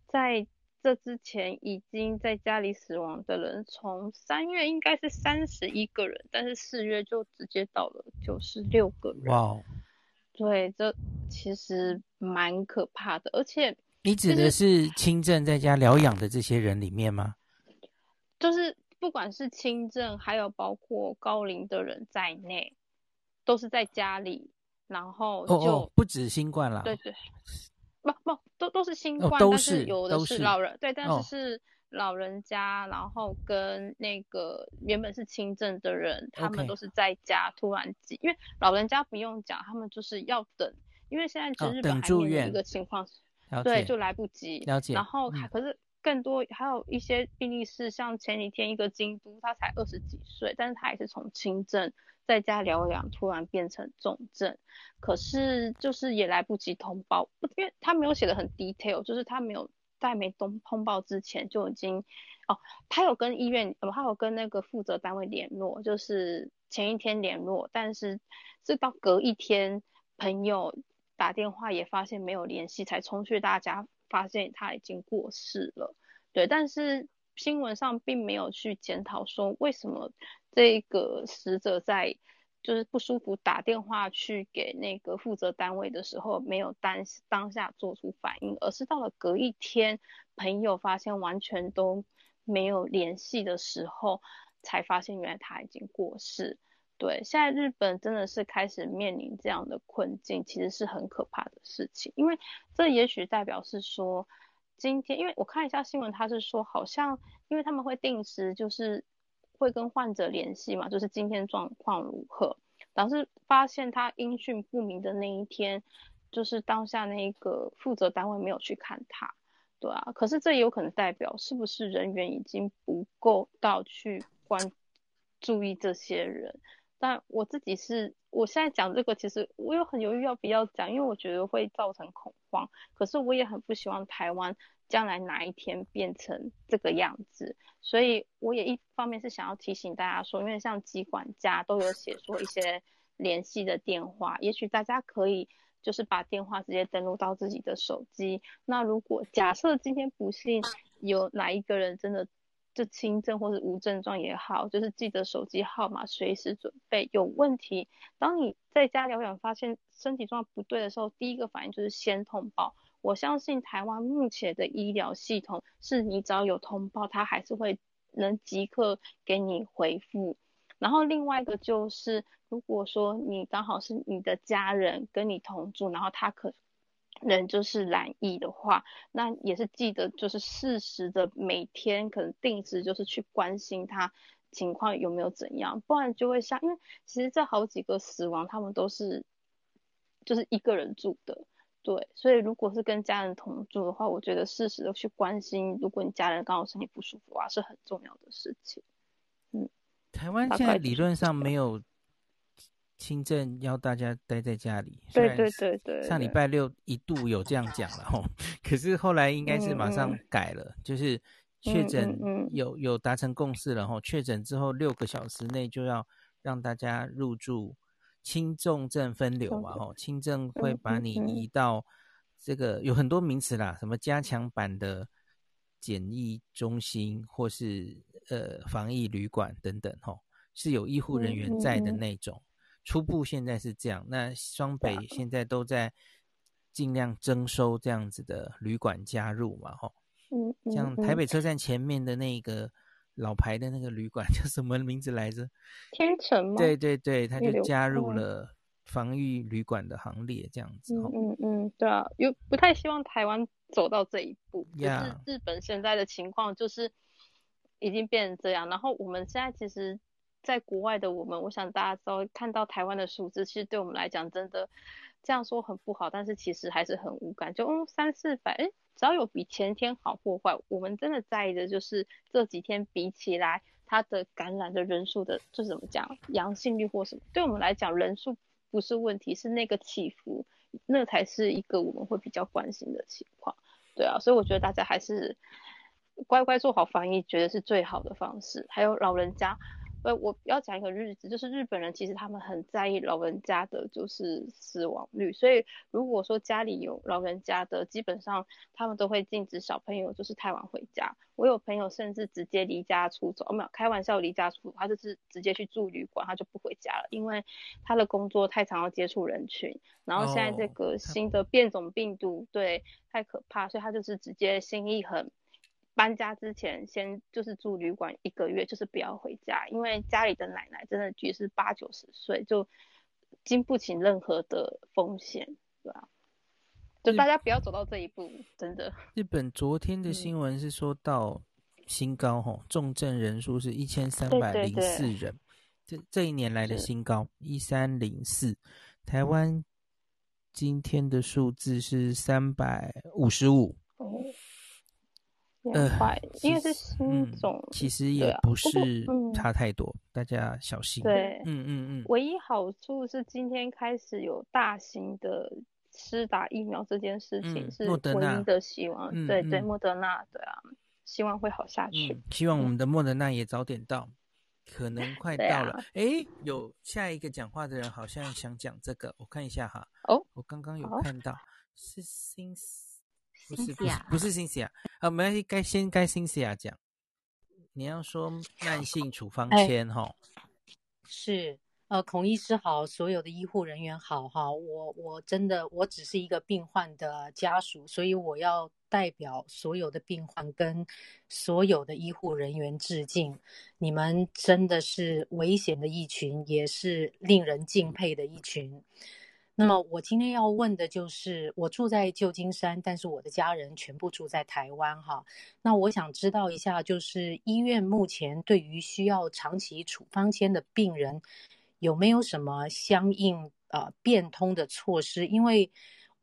[SPEAKER 8] 在这之前已经在家里死亡的人，从三月应该是三十一个人，但是四月就直接到了九十六个人。
[SPEAKER 1] 哇！
[SPEAKER 8] 对，这其实蛮可怕的，而且
[SPEAKER 1] 你指的是轻症在家疗养的这些人里面吗？
[SPEAKER 8] 就是不管是轻症，还有包括高龄的人在内，都是在家里，然后就
[SPEAKER 1] 哦哦不止新冠了，
[SPEAKER 8] 对对，不不都都是新冠，
[SPEAKER 1] 哦、都是
[SPEAKER 8] 但是有的是老人，对，但是是。老人家，然后跟那个原本是轻症的人他们都是在家突然急，因为老人家不用讲，他们就是要等，因为现在其实日本还有一个情况，
[SPEAKER 1] 哦、
[SPEAKER 8] 对，就来不及。
[SPEAKER 1] 了解。
[SPEAKER 8] 然后、嗯、可是更多还有一些病例是像前几天一个京都，他才二十几岁，但是他也是从轻症在家疗养，突然变成重症，可是就是也来不及通报，因为他没有写的很 detail，就是他没有在没通通报之前就已经哦，他有跟医院，哦，他有跟那个负责单位联络，就是前一天联络，但是是到隔一天朋友打电话也发现没有联系，才冲去大家。发现他已经过世了，对，但是新闻上并没有去检讨说为什么这个死者在就是不舒服打电话去给那个负责单位的时候没有当当下做出反应，而是到了隔一天朋友发现完全都没有联系的时候，才发现原来他已经过世。对，现在日本真的是开始面临这样的困境，其实是很可怕的事情。因为这也许代表是说，今天因为我看一下新闻，他是说好像因为他们会定时就是会跟患者联系嘛，就是今天状况如何。但是发现他音讯不明的那一天，就是当下那个负责单位没有去看他，对啊。可是这也有可能代表是不是人员已经不够到去关注意这些人。但我自己是，我现在讲这个，其实我有很犹豫要不要讲，因为我觉得会造成恐慌。可是我也很不希望台湾将来哪一天变成这个样子，所以我也一方面是想要提醒大家说，因为像疾管家都有写说一些联系的电话，也许大家可以就是把电话直接登录到自己的手机。那如果假设今天不幸有哪一个人真的。就轻症或是无症状也好，就是记得手机号码，随时准备。有问题，当你在家疗养发现身体状况不对的时候，第一个反应就是先通报。我相信台湾目前的医疗系统是你只要有通报，它还是会能即刻给你回复。然后另外一个就是，如果说你刚好是你的家人跟你同住，然后他可。人就是染疫的话，那也是记得就是适时的每天可能定时就是去关心他情况有没有怎样，不然就会像，因为其实这好几个死亡他们都是就是一个人住的，对，所以如果是跟家人同住的话，我觉得适时的去关心，如果你家人刚好身体不舒服啊，是很重要的事情。嗯，
[SPEAKER 1] 台湾现在理论上没有。轻症要大家待在家里，
[SPEAKER 8] 对对对对。
[SPEAKER 1] 上礼拜六一度有这样讲了吼，可是后来应该是马上改了，就是确诊有有达成共识了吼，确诊之后六个小时内就要让大家入住，轻重症分流嘛吼，轻症会把你移到这个有很多名词啦，什么加强版的检疫中心或是呃防疫旅馆等等吼，是有医护人员在的那种。初步现在是这样，那双北现在都在尽量征收这样子的旅馆加入嘛，吼，嗯，像台北车站前面的那个老牌的那个旅馆 叫什么名字来着？
[SPEAKER 8] 天成吗？
[SPEAKER 1] 对对对，他就加入了防御旅馆的行列，这样子。
[SPEAKER 8] 嗯嗯嗯，对啊，又不太希望台湾走到这一步。就是日本现在的情况就是已经变成这样，然后我们现在其实。在国外的我们，我想大家都看到台湾的数字，其实对我们来讲，真的这样说很不好，但是其实还是很无感。就嗯，三四百，哎，只要有比前天好或坏，我们真的在意的就是这几天比起来，它的感染的人数的，就是怎么讲，阳性率或什么，对我们来讲，人数不是问题，是那个起伏，那才是一个我们会比较关心的情况。对啊，所以我觉得大家还是乖乖做好防疫，觉得是最好的方式。还有老人家。呃，我要讲一个日子，就是日本人其实他们很在意老人家的，就是死亡率。所以如果说家里有老人家的，基本上他们都会禁止小朋友就是太晚回家。我有朋友甚至直接离家出走，哦，没有开玩笑，离家出走，他就是直接去住旅馆，他就不回家了，因为他的工作太常要接触人群。然后现在这个新的变种病毒，对，太可怕，所以他就是直接心一横。搬家之前，先就是住旅馆一个月，就是不要回家，因为家里的奶奶真的就是八九十岁，就经不起任何的风险，对吧？就大家不要走到这一步，真的。
[SPEAKER 1] 日本昨天的新闻是说到新高吼，重症人数是一千三百零四人，这这一年来的新高一三零四。台湾今天的数字是三百五十五。
[SPEAKER 8] 两块，因为是新种，
[SPEAKER 1] 呃、其实也不是差太多，嗯、大家小心。
[SPEAKER 8] 对，
[SPEAKER 1] 嗯嗯嗯。
[SPEAKER 8] 唯一好处是今天开始有大型的施打疫苗这件事情是唯一的希望。嗯、对对，莫德纳，对啊，希望会好下去。
[SPEAKER 1] 嗯、希望我们的莫德纳也早点到，可能快到了。哎、啊，有下一个讲话的人好像想讲这个，我看一下哈。
[SPEAKER 8] 哦，
[SPEAKER 1] 我刚刚有看到、哦、是新。不是不是不是辛西亚啊，没关系，该先该辛西亚讲。你要说慢性处方签哈、哎，
[SPEAKER 9] 是呃，孔医师好，所有的医护人员好哈，我我真的我只是一个病患的家属，所以我要代表所有的病患跟所有的医护人员致敬。你们真的是危险的一群，也是令人敬佩的一群。那么我今天要问的就是，我住在旧金山，但是我的家人全部住在台湾哈。那我想知道一下，就是医院目前对于需要长期处方签的病人，有没有什么相应呃变通的措施？因为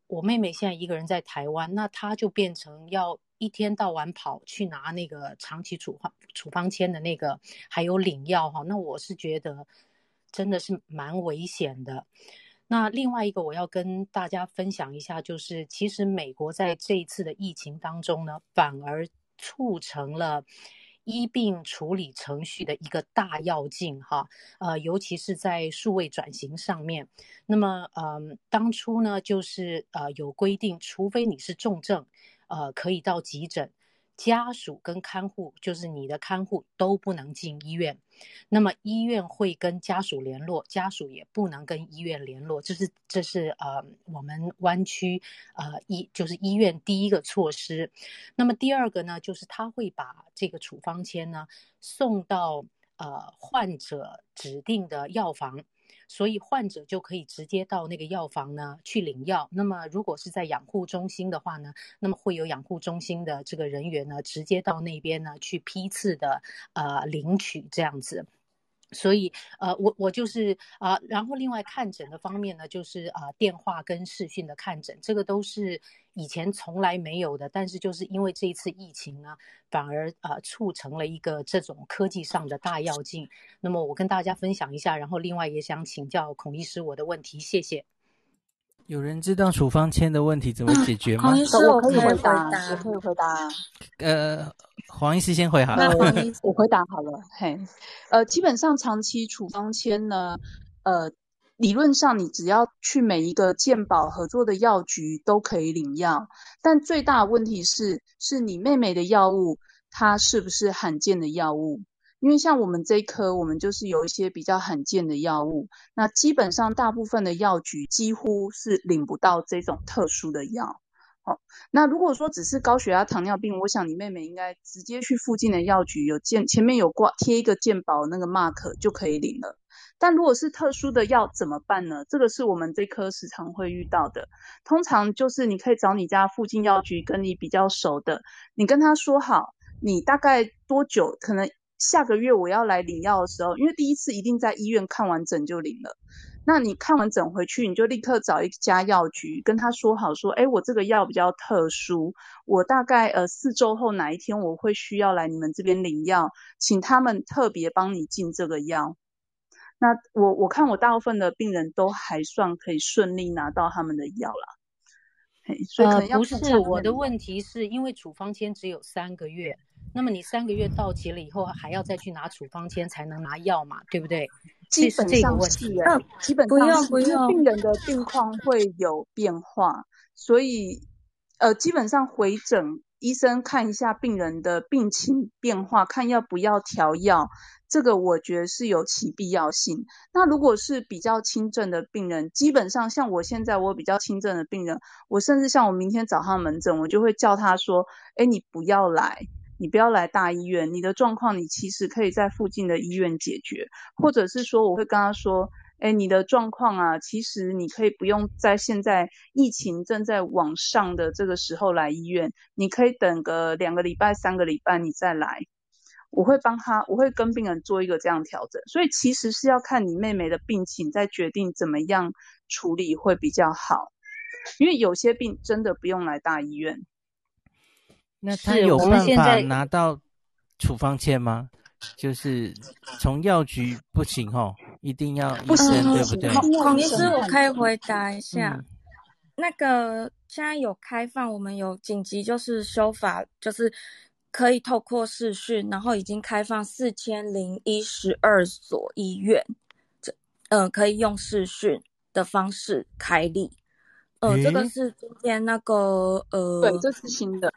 [SPEAKER 9] 我妹妹现在一个人在台湾，那她就变成要一天到晚跑去拿那个长期处方处方签的那个，还有领药哈。那我是觉得真的是蛮危险的。那另外一个我要跟大家分享一下，就是其实美国在这一次的疫情当中呢，反而促成了医病处理程序的一个大跃进，哈，呃，尤其是在数位转型上面。那么，嗯、呃，当初呢，就是呃有规定，除非你是重症，呃，可以到急诊。家属跟看护，就是你的看护都不能进医院，那么医院会跟家属联络，家属也不能跟医院联络，这是这是呃我们湾区呃医就是医院第一个措施。那么第二个呢，就是他会把这个处方签呢送到呃患者指定的药房。所以患者就可以直接到那个药房呢去领药。那么如果是在养护中心的话呢，那么会有养护中心的这个人员呢直接到那边呢去批次的呃领取这样子。所以，呃，我我就是啊、呃，然后另外看诊的方面呢，就是啊、呃，电话跟视讯的看诊，这个都是以前从来没有的，但是就是因为这一次疫情呢，反而啊、呃，促成了一个这种科技上的大跃进。那么我跟大家分享一下，然后另外也想请教孔医师我的问题，谢谢。
[SPEAKER 1] 有人知道处方签的问题怎么解决吗？
[SPEAKER 2] 孔医师，我可以回答，
[SPEAKER 4] 我可以回答。
[SPEAKER 1] 呃，黄医师先回好了。
[SPEAKER 4] 那 我回答好了。嘿，呃，基本上长期处方签呢，呃，理论上你只要去每一个健保合作的药局都可以领药，但最大的问题是，是你妹妹的药物，它是不是罕见的药物？因为像我们这一科，我们就是有一些比较罕见的药物，那基本上大部分的药局几乎是领不到这种特殊的药。那如果说只是高血压、糖尿病，我想你妹妹应该直接去附近的药局有健前面有挂贴一个健保那个 mark 就可以领了。但如果是特殊的药怎么办呢？这个是我们这科时常会遇到的。通常就是你可以找你家附近药局跟你比较熟的，你跟他说好，你大概多久可能。下个月我要来领药的时候，因为第一次一定在医院看完诊就领了。那你看完诊回去，你就立刻找一家药局，跟他说好说，哎，我这个药比较特殊，我大概呃四周后哪一天我会需要来你们这边领药，请他们特别帮你进这个药。那我我看我大部分的病人都还算可以顺利拿到他们的药啦。嘿，所以可能要、呃、
[SPEAKER 9] 不是我的问题，是因为处方签只有三个月。那么你三个月到期了以后，还要再去拿处方签才能拿药嘛，对不对？
[SPEAKER 4] 基本上是，嗯，基本上是，因为病人的病况会有变化，所以呃，基本上回诊医生看一下病人的病情变化，看要不要调药，这个我觉得是有其必要性。那如果是比较轻症的病人，基本上像我现在我比较轻症的病人，我甚至像我明天早上门诊，我就会叫他说，哎，你不要来。你不要来大医院，你的状况你其实可以在附近的医院解决，或者是说我会跟他说，哎，你的状况啊，其实你可以不用在现在疫情正在往上的这个时候来医院，你可以等个两个礼拜、三个礼拜你再来，我会帮他，我会跟病人做一个这样调整，所以其实是要看你妹妹的病情，再决定怎么样处理会比较好，因为有些病真的不用来大医院。
[SPEAKER 1] 那他有办法拿到处方签吗？就是从药局不行哦，一定要医生对不对？
[SPEAKER 10] 孔医师，我可以回答一下。
[SPEAKER 1] 嗯、
[SPEAKER 10] 那个现在有开放，我们有紧急就是修法，就是可以透过视讯，然后已经开放四千零一十二所医院，这嗯、呃、可以用视讯的方式开立。呃，这个是今天那个呃，
[SPEAKER 4] 对，这是新的。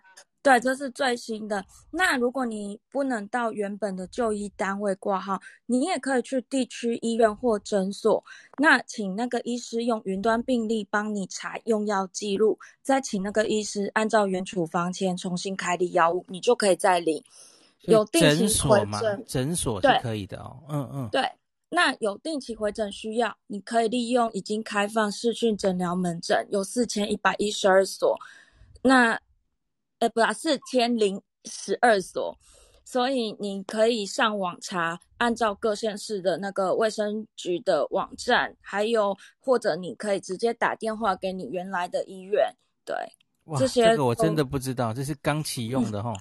[SPEAKER 10] 对，这是最新的。那如果你不能到原本的就医单位挂号，你也可以去地区医院或诊所。那请那个医师用云端病历帮你查用药记录，再请那个医师按照原处方签重新开立药物，你就可以再领。有定期回诊，
[SPEAKER 1] 诊所是可以的哦。嗯嗯。
[SPEAKER 10] 对，那有定期回诊需要，你可以利用已经开放视讯诊疗门诊，有四千一百一十二所。那呃，不啊，四千零十二所，所以你可以上网查，按照各县市的那个卫生局的网站，还有或者你可以直接打电话给你原来的医院，对，
[SPEAKER 1] 哇
[SPEAKER 10] 这些
[SPEAKER 1] 这个我真的不知道，这是刚启用的齁。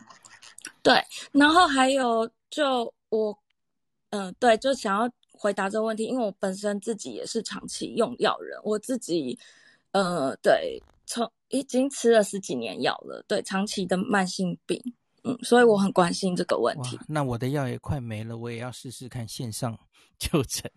[SPEAKER 10] 对，然后还有就我，嗯、呃，对，就想要回答这个问题，因为我本身自己也是长期用药人，我自己，呃，对，从。已经吃了十几年药了，对长期的慢性病，嗯，所以我很关心这个问题。
[SPEAKER 1] 那我的药也快没了，我也要试试看线上就诊。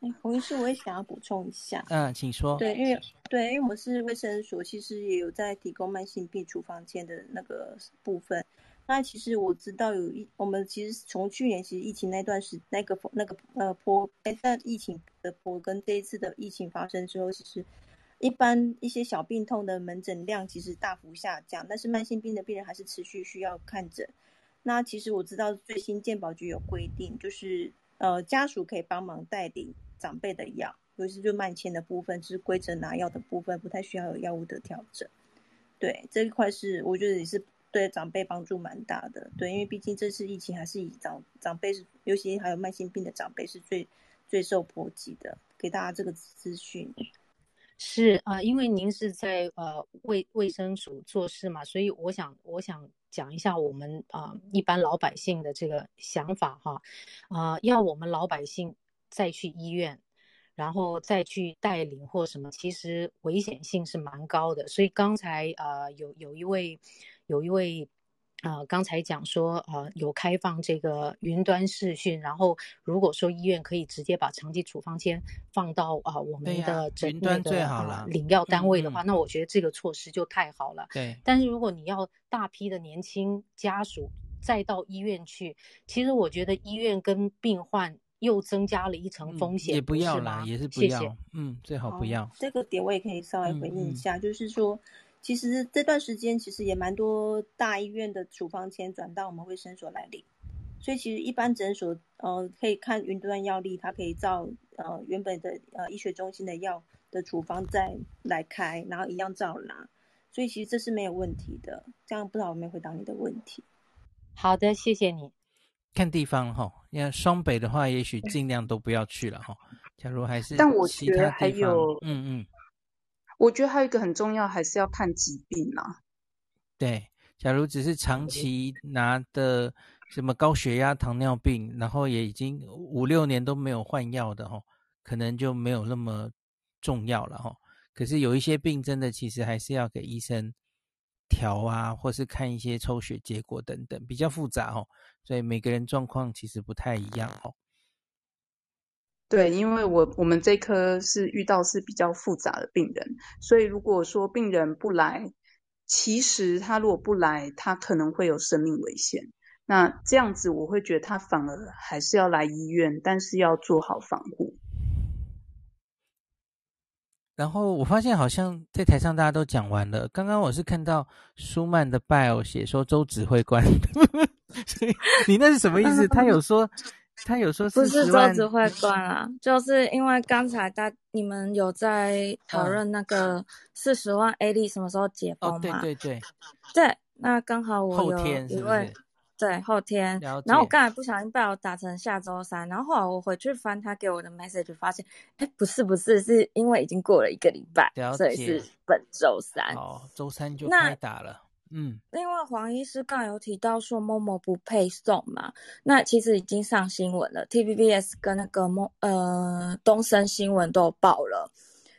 [SPEAKER 7] 哎，洪医师，我也想要补充一下。
[SPEAKER 1] 嗯，请说。
[SPEAKER 7] 对，因为对，因为我们是卫生所，其实也有在提供慢性病处方间的那个部分。那其实我知道有一，我们其实从去年其实疫情那段时那个那个呃波，哎，在疫情的波跟这一次的疫情发生之后，其实。一般一些小病痛的门诊量其实大幅下降，但是慢性病的病人还是持续需要看诊。那其实我知道最新健保局有规定，就是呃家属可以帮忙代理长辈的药，尤其是就慢签的部分，是规则拿药的部分，不太需要有药物的调整。对，这一块是我觉得也是对长辈帮助蛮大的。对，因为毕竟这次疫情还是以长长辈是，尤其还有慢性病的长辈是最最受波及的，给大家这个资讯。
[SPEAKER 9] 是啊、因为您是在呃卫卫生署做事嘛，所以我想我想讲一下我们啊、一般老百姓的这个想法哈，啊、要我们老百姓再去医院，然后再去带领或什么，其实危险性是蛮高的。所以刚才呃有有一位有一位。啊、呃，刚才讲说，呃，有开放这个云端视讯，然后如果说医院可以直接把长期处方签放到啊、呃、我们的诊断的领药单位的话，嗯嗯，那我觉得这个措施就太好了。
[SPEAKER 1] 对，
[SPEAKER 9] 但是如果你要大批的年轻家属再到医院去，其实我觉得医院跟病患又增加了一层风险。
[SPEAKER 1] 嗯、也不要
[SPEAKER 9] 啦，
[SPEAKER 1] 也是不要。
[SPEAKER 9] 谢谢。
[SPEAKER 1] 嗯，最好不要。
[SPEAKER 7] 这个点我也可以稍微回应一下，嗯嗯，就是说。其实这段时间其实也蛮多大医院的处方签转到我们卫生所来领，所以其实一般诊所呃可以看云端药历，它可以照呃原本的呃医学中心的药的处方再来开，然后一样照拿，所以其实这是没有问题的。这样不知道有没有回答你的问题？
[SPEAKER 9] 好的，谢谢你。
[SPEAKER 1] 看地方哈，因为双北的话，也许尽量都不要去了哈。假如还是，
[SPEAKER 4] 但我觉得还有，
[SPEAKER 1] 嗯嗯。
[SPEAKER 4] 我觉得还有一个很重要，还是要看疾病啊。
[SPEAKER 1] 对，假如只是长期拿的什么高血压、糖尿病，然后也已经五六年都没有换药的哈，可能就没有那么重要了哈。可是有一些病真的其实还是要给医生调啊，或是看一些抽血结果等等，比较复杂哦。所以每个人状况其实不太一样哈。
[SPEAKER 4] 对，因为我我们这科是遇到是比较复杂的病人，所以如果说病人不来，其实他如果不来，他可能会有生命危险。那这样子我会觉得他反而还是要来医院，但是要做好防护。
[SPEAKER 1] 然后我发现好像在台上大家都讲完了，刚刚我是看到舒曼的 bio 写说周指挥官，你那是什么意思？他有说。他有说是不是
[SPEAKER 10] 周指挥官啊？就是因为刚才大你们有在讨论那个四十万 A 粒什么时候解封嘛？
[SPEAKER 1] 哦、对对对，
[SPEAKER 10] 对，那刚好我有一位对后天，然后我刚才不小心被我打成下周三，然后后来我回去翻他给我的 message，发现哎不是不是，是因为已经过了一个礼拜，所以是本周三。
[SPEAKER 1] 哦，周三就开打了。嗯，
[SPEAKER 10] 另外黄医师刚有提到说 Momo 不配送嘛，那其实已经上新闻了，TVBS 跟那个某呃东森新闻都有报了。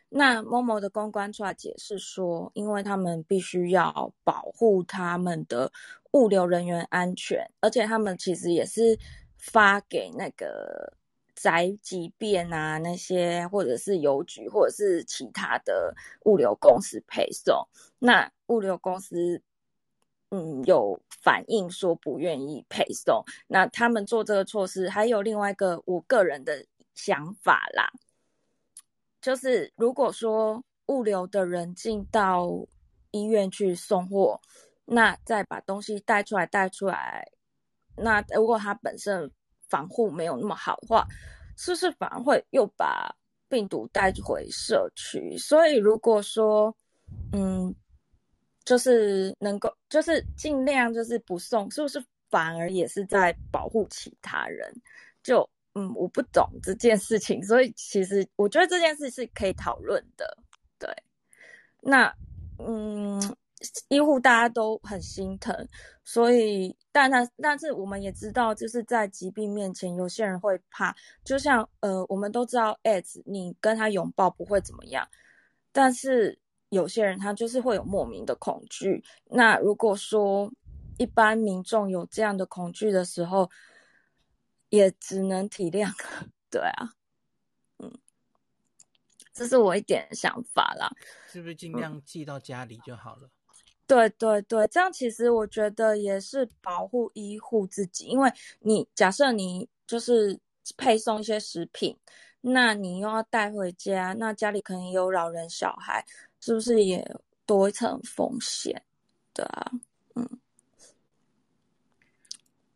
[SPEAKER 10] 那 Momo 的公关出来解释说，因为他们必须要保护他们的物流人员安全，而且他们其实也是发给那个宅急便啊那些，或者是邮局，或者是其他的物流公司配送。那物流公司嗯有反映说不愿意配送，那他们做这个措施还有另外一个我个人的想法啦。就是如果说物流的人进到医院去送货，那再把东西带出来带出来，那如果他本身防护没有那么好的话，是不是反而会又把病毒带回社区？所以如果说，嗯，就是能够就是尽量就是不送，是不是反而也是在保护其他人？就。嗯，我不懂这件事情，所以其实我觉得这件事是可以讨论的。对，那嗯，医护大家都很心疼，所以但那但是我们也知道，就是在疾病面前，有些人会怕。就像呃，我们都知道，AIDS 你跟他拥抱不会怎么样，但是有些人他就是会有莫名的恐惧。那如果说一般民众有这样的恐惧的时候，也只能体谅，对啊，嗯，这是我一点想法啦。
[SPEAKER 1] 是不是尽量寄到家里就好了？
[SPEAKER 10] 嗯，对对对，这样其实我觉得也是保护医护自己，因为你假设你就是配送一些食品，那你又要带回家，那家里可能有老人小孩，是不是也多一层风险？对啊，嗯。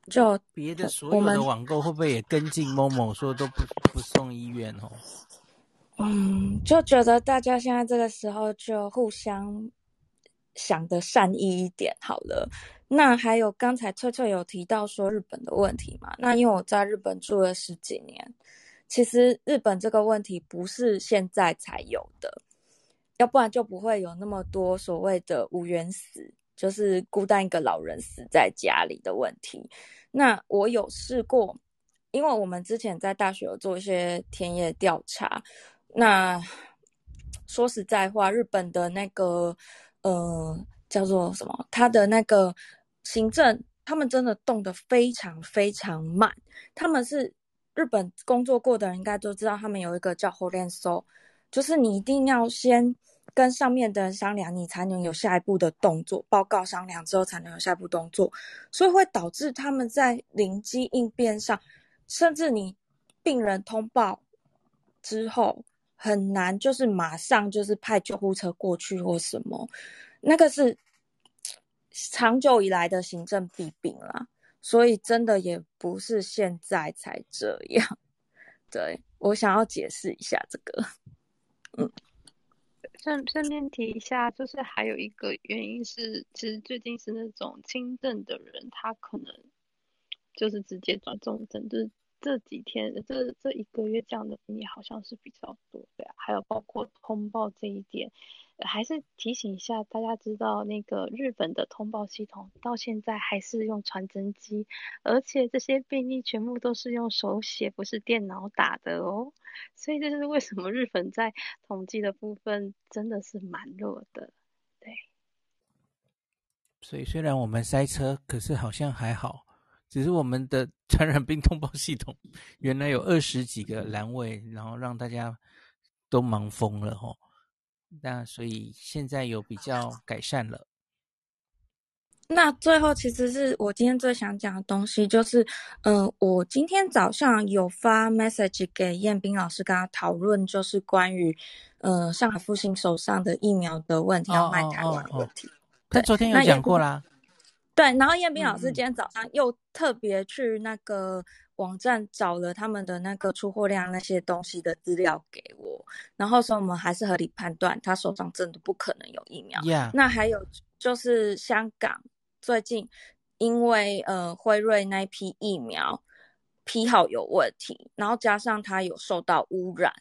[SPEAKER 10] 就
[SPEAKER 1] 别的所有的网购会不会也跟进 Momo 说都不不送医院哦？
[SPEAKER 10] 嗯，就觉得大家现在这个时候就互相想的善意一点好了。那还有刚才翠翠有提到说日本的问题嘛？那因为我在日本住了十几年，其实日本这个问题不是现在才有的，要不然就不会有那么多所谓的无缘死。就是孤单一个老人死在家里的问题。那我有试过，因为我们之前在大学有做一些田野调查。那说实在话，日本的那个呃叫做什么？他的那个行政，他们真的动得非常非常慢。他们是日本工作过的人应该都知道，他们有一个叫后链搜就是你一定要先。跟上面的人商量，你才能有下一步的动作。报告商量之后，才能有下一步动作，所以会导致他们在临机应变上，甚至你病人通报之后很难，就是马上就是派救护车过去或什么，那个是长久以来的行政弊病啦。所以真的也不是现在才这样。对，我想要解释一下这个，嗯。
[SPEAKER 8] 顺顺便提一下，就是还有一个原因是，其实最近是那种轻症的人，他可能就是直接转重症，就是这几天这这一个月这样的病例好像是比较多的，还有包括通报这一点。还是提醒一下大家，知道那个日本的通报系统到现在还是用传真机，而且这些病例全部都是用手写，不是电脑打的哦。所以这就是为什么日本在统计的部分真的是蛮弱的。对。
[SPEAKER 1] 所以虽然我们塞车，可是好像还好，只是我们的 传染病通报系统原来有二十几个栏位，然后让大家都忙疯了吼。那所以现在有比较改善了。
[SPEAKER 10] 那最后其实是我今天最想讲的东西，就是，呃，我今天早上有发 message 给彦斌老师，跟他讨论，就是关于，呃，上海复兴手上的疫苗的问题，要卖台湾的问题。
[SPEAKER 1] 他昨天有讲过啦。
[SPEAKER 10] 对，然后彦斌老师今天早上又特别去那个。网站找了他们的那个出货量那些东西的资料给我，然后说我们还是合理判断他手上真的不可能有疫苗。
[SPEAKER 1] Yeah.
[SPEAKER 10] 那还有就是香港最近因为呃辉瑞那批疫苗批号有问题，然后加上它有受到污染，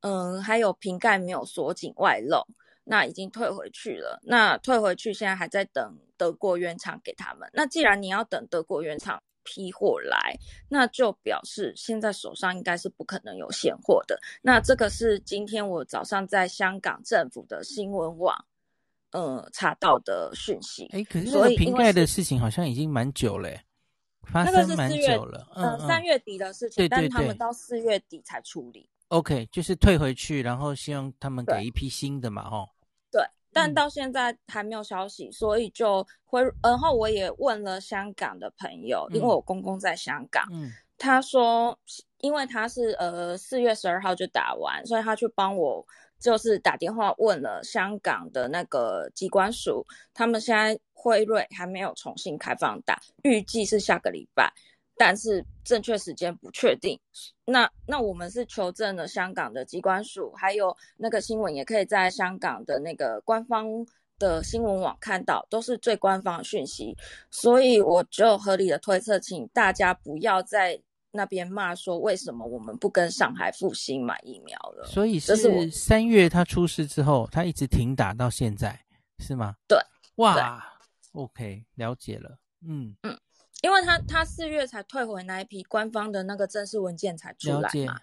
[SPEAKER 10] 嗯、呃，还有瓶盖没有锁紧外漏，那已经退回去了。那退回去现在还在等德国原厂给他们。那既然你要等德国原厂批货来，那就表示现在手上应该是不可能有现货的。那这个是今天我早上在香港政府的新闻网，呃，查到的讯息。
[SPEAKER 1] 哎，可是这个瓶盖的事情好像已经蛮久了，发生蛮久了。
[SPEAKER 10] 嗯，呃、三月底的事情，但他们到四月底才处理。
[SPEAKER 1] OK，就是退回去，然后希望他们给一批新的嘛，吼。
[SPEAKER 10] 对，但到现在还没有消息，嗯、所以就会，然后我也问了香港的朋友，因为我公公在香港，嗯，他说，因为他是呃四月十二号就打完，所以他去帮我就是打电话问了香港的那个机关署，他们现在辉瑞还没有重新开放打，预计是下个礼拜。但是正确时间不确定，那那我们是求证了香港的机关署，还有那个新闻也可以在香港的那个官方的新闻网看到，都是最官方的讯息，所以我就合理的推测，请大家不要在那边骂说为什么我们不跟上海复兴买疫苗了。
[SPEAKER 1] 所以是三月他出事之后，他一直停打到现在，是吗？
[SPEAKER 10] 对，
[SPEAKER 1] 哇，OK，了解了，嗯嗯。
[SPEAKER 10] 因为他他四月才退回那一批官方的那个正式文件才出来嘛，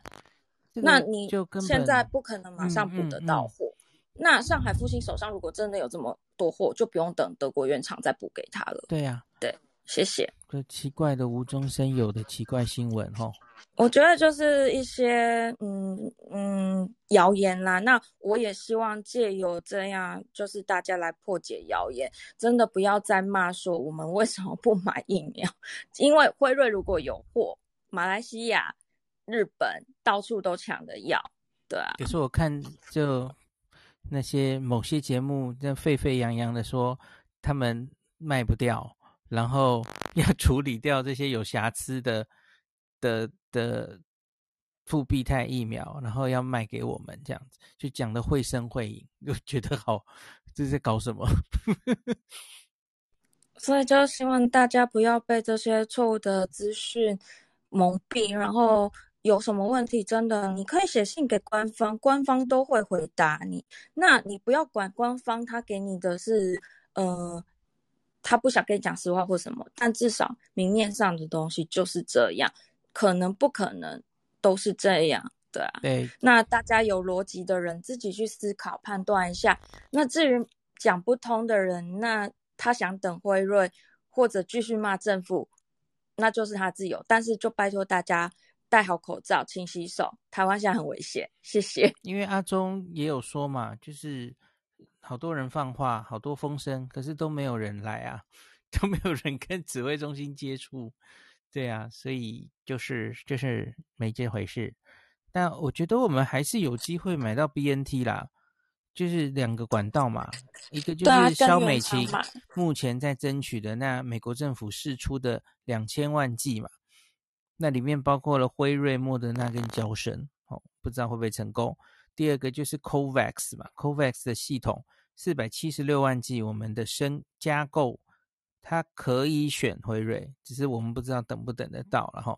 [SPEAKER 10] 这个、那你现在不可能马上补得到货。嗯嗯嗯、那上海复兴手上如果真的有这么多货，就不用等德国原厂再补给他了。
[SPEAKER 1] 对呀、啊，
[SPEAKER 10] 对，谢谢。
[SPEAKER 1] 这奇怪的无中生有的奇怪新闻哈。
[SPEAKER 10] 我觉得就是一些嗯嗯谣言啦，那我也希望借由这样，就是大家来破解谣言，真的不要再骂说我们为什么不买疫苗，因为辉瑞如果有货，马来西亚、日本到处都抢着要，对啊。
[SPEAKER 1] 可是我看就那些某些节目在沸沸扬扬的说他们卖不掉，然后 要处理掉这些有瑕疵的。的的复必泰疫苗，然后要卖给我们，这样子就讲的绘声绘影，又觉得好，这是搞什么？
[SPEAKER 10] 所以就希望大家不要被这些错误的资讯蒙蔽，然后有什么问题，真的你可以写信给官方，官方都会回答你。那你不要管官方他给你的是，呃，他不想跟你讲实话或什么，但至少明面上的东西就是这样。可能不可能都是这样，对啊。
[SPEAKER 1] 对。
[SPEAKER 10] 那大家有逻辑的人自己去思考判断一下。那至于讲不通的人，那他想等辉瑞或者继续骂政府，那就是他自由。但是就拜托大家戴好口罩、勤洗手。台湾现在很危险，谢谢。
[SPEAKER 1] 因为阿中也有说嘛，就是好多人放话，好多风声，可是都没有人来啊，都没有人跟指挥中心接触。对啊，所以就是就是没这回事，但我觉得我们还是有机会买到 BNT 啦，就是两个管道嘛，一个就是肖美琴目前在争取的那美国政府释出的两千万剂嘛，那里面包括了辉瑞、莫德纳跟胶生，哦，不知道会不会成功。第二个就是 COVAX 嘛，COVAX 的系统四百七十六万剂，我们的深加购。他可以选辉瑞，只是我们不知道等不等得到了哈。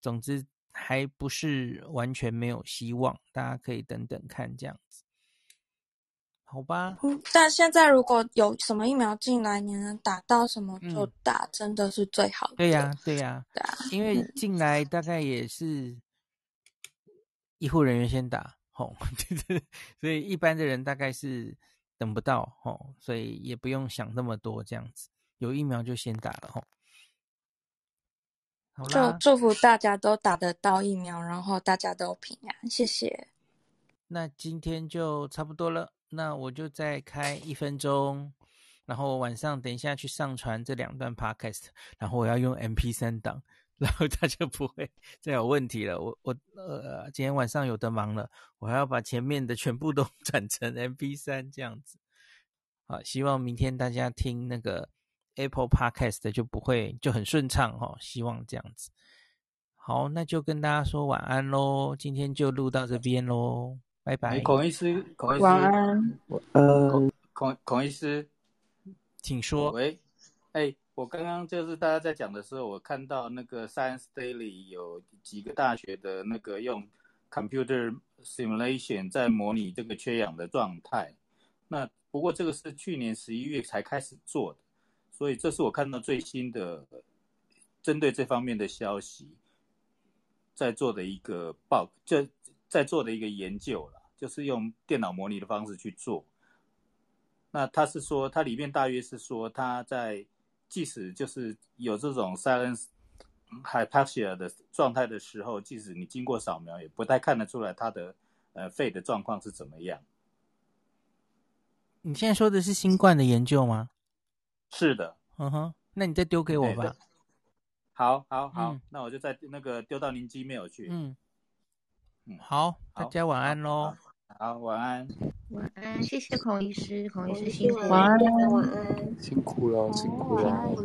[SPEAKER 1] 总之还不是完全没有希望，大家可以等等看这样子，好吧？
[SPEAKER 10] 嗯，但现在如果有什么疫苗进来，你能打到什么就打，嗯、真的是最好的。
[SPEAKER 1] 对呀、啊，对呀、啊，
[SPEAKER 10] 对啊，
[SPEAKER 1] 因为进来大概也是医护人员先打，吼，所以一般的人大概是等不到，吼，所以也不用想那么多这样子。有疫苗就先打了吼，好啦，
[SPEAKER 10] 祝祝福大家都打得到疫苗，然后大家都平安，谢谢。
[SPEAKER 1] 那今天就差不多了，那我就再开一分钟，然后晚上等一下去上传这两段 podcast，然后我要用 MP 三档，然后他就不会再有问题了。我我呃，今天晚上有的忙了，我还要把前面的全部都 转成 MP 三这样子。好，希望明天大家听那个。Apple Podcast 就不会就很顺畅哦，希望这样子。好，那就跟大家说晚安喽，今天就录到这边喽，拜拜。
[SPEAKER 5] 孔医师，孔医师，
[SPEAKER 4] 晚安。
[SPEAKER 5] 呃，孔孔孔医师，
[SPEAKER 1] 请说。
[SPEAKER 5] 喂，哎，我刚刚就是大家在讲的时候，我看到那个 Science Daily 有几个大学的那个用 Computer Simulation 在模拟这个缺氧的状态。那不过这个是去年十一月才开始做的，所以这是我看到最新的针对这方面的消息，在做的一个报，这在做的一个研究了，就是用电脑模拟的方式去做。那他是说，它里面大约是说，它在即使就是有这种 silence hypoxia 的状态的时候，即使你经过扫描，也不太看得出来它的呃肺的状况是怎么样。
[SPEAKER 1] 你现在说的是新冠的研究吗？
[SPEAKER 5] 是的，
[SPEAKER 1] 嗯哼，那你再丢给我吧。
[SPEAKER 5] 好，好，好，嗯、那我就再那个丢到您 Gmail 去。
[SPEAKER 1] 嗯，嗯，好，大家晚安喽。
[SPEAKER 5] 好，晚安。
[SPEAKER 2] 晚安，谢谢孔医师，孔医师辛苦了。
[SPEAKER 7] 晚安，晚安。
[SPEAKER 6] 辛苦了，辛苦了。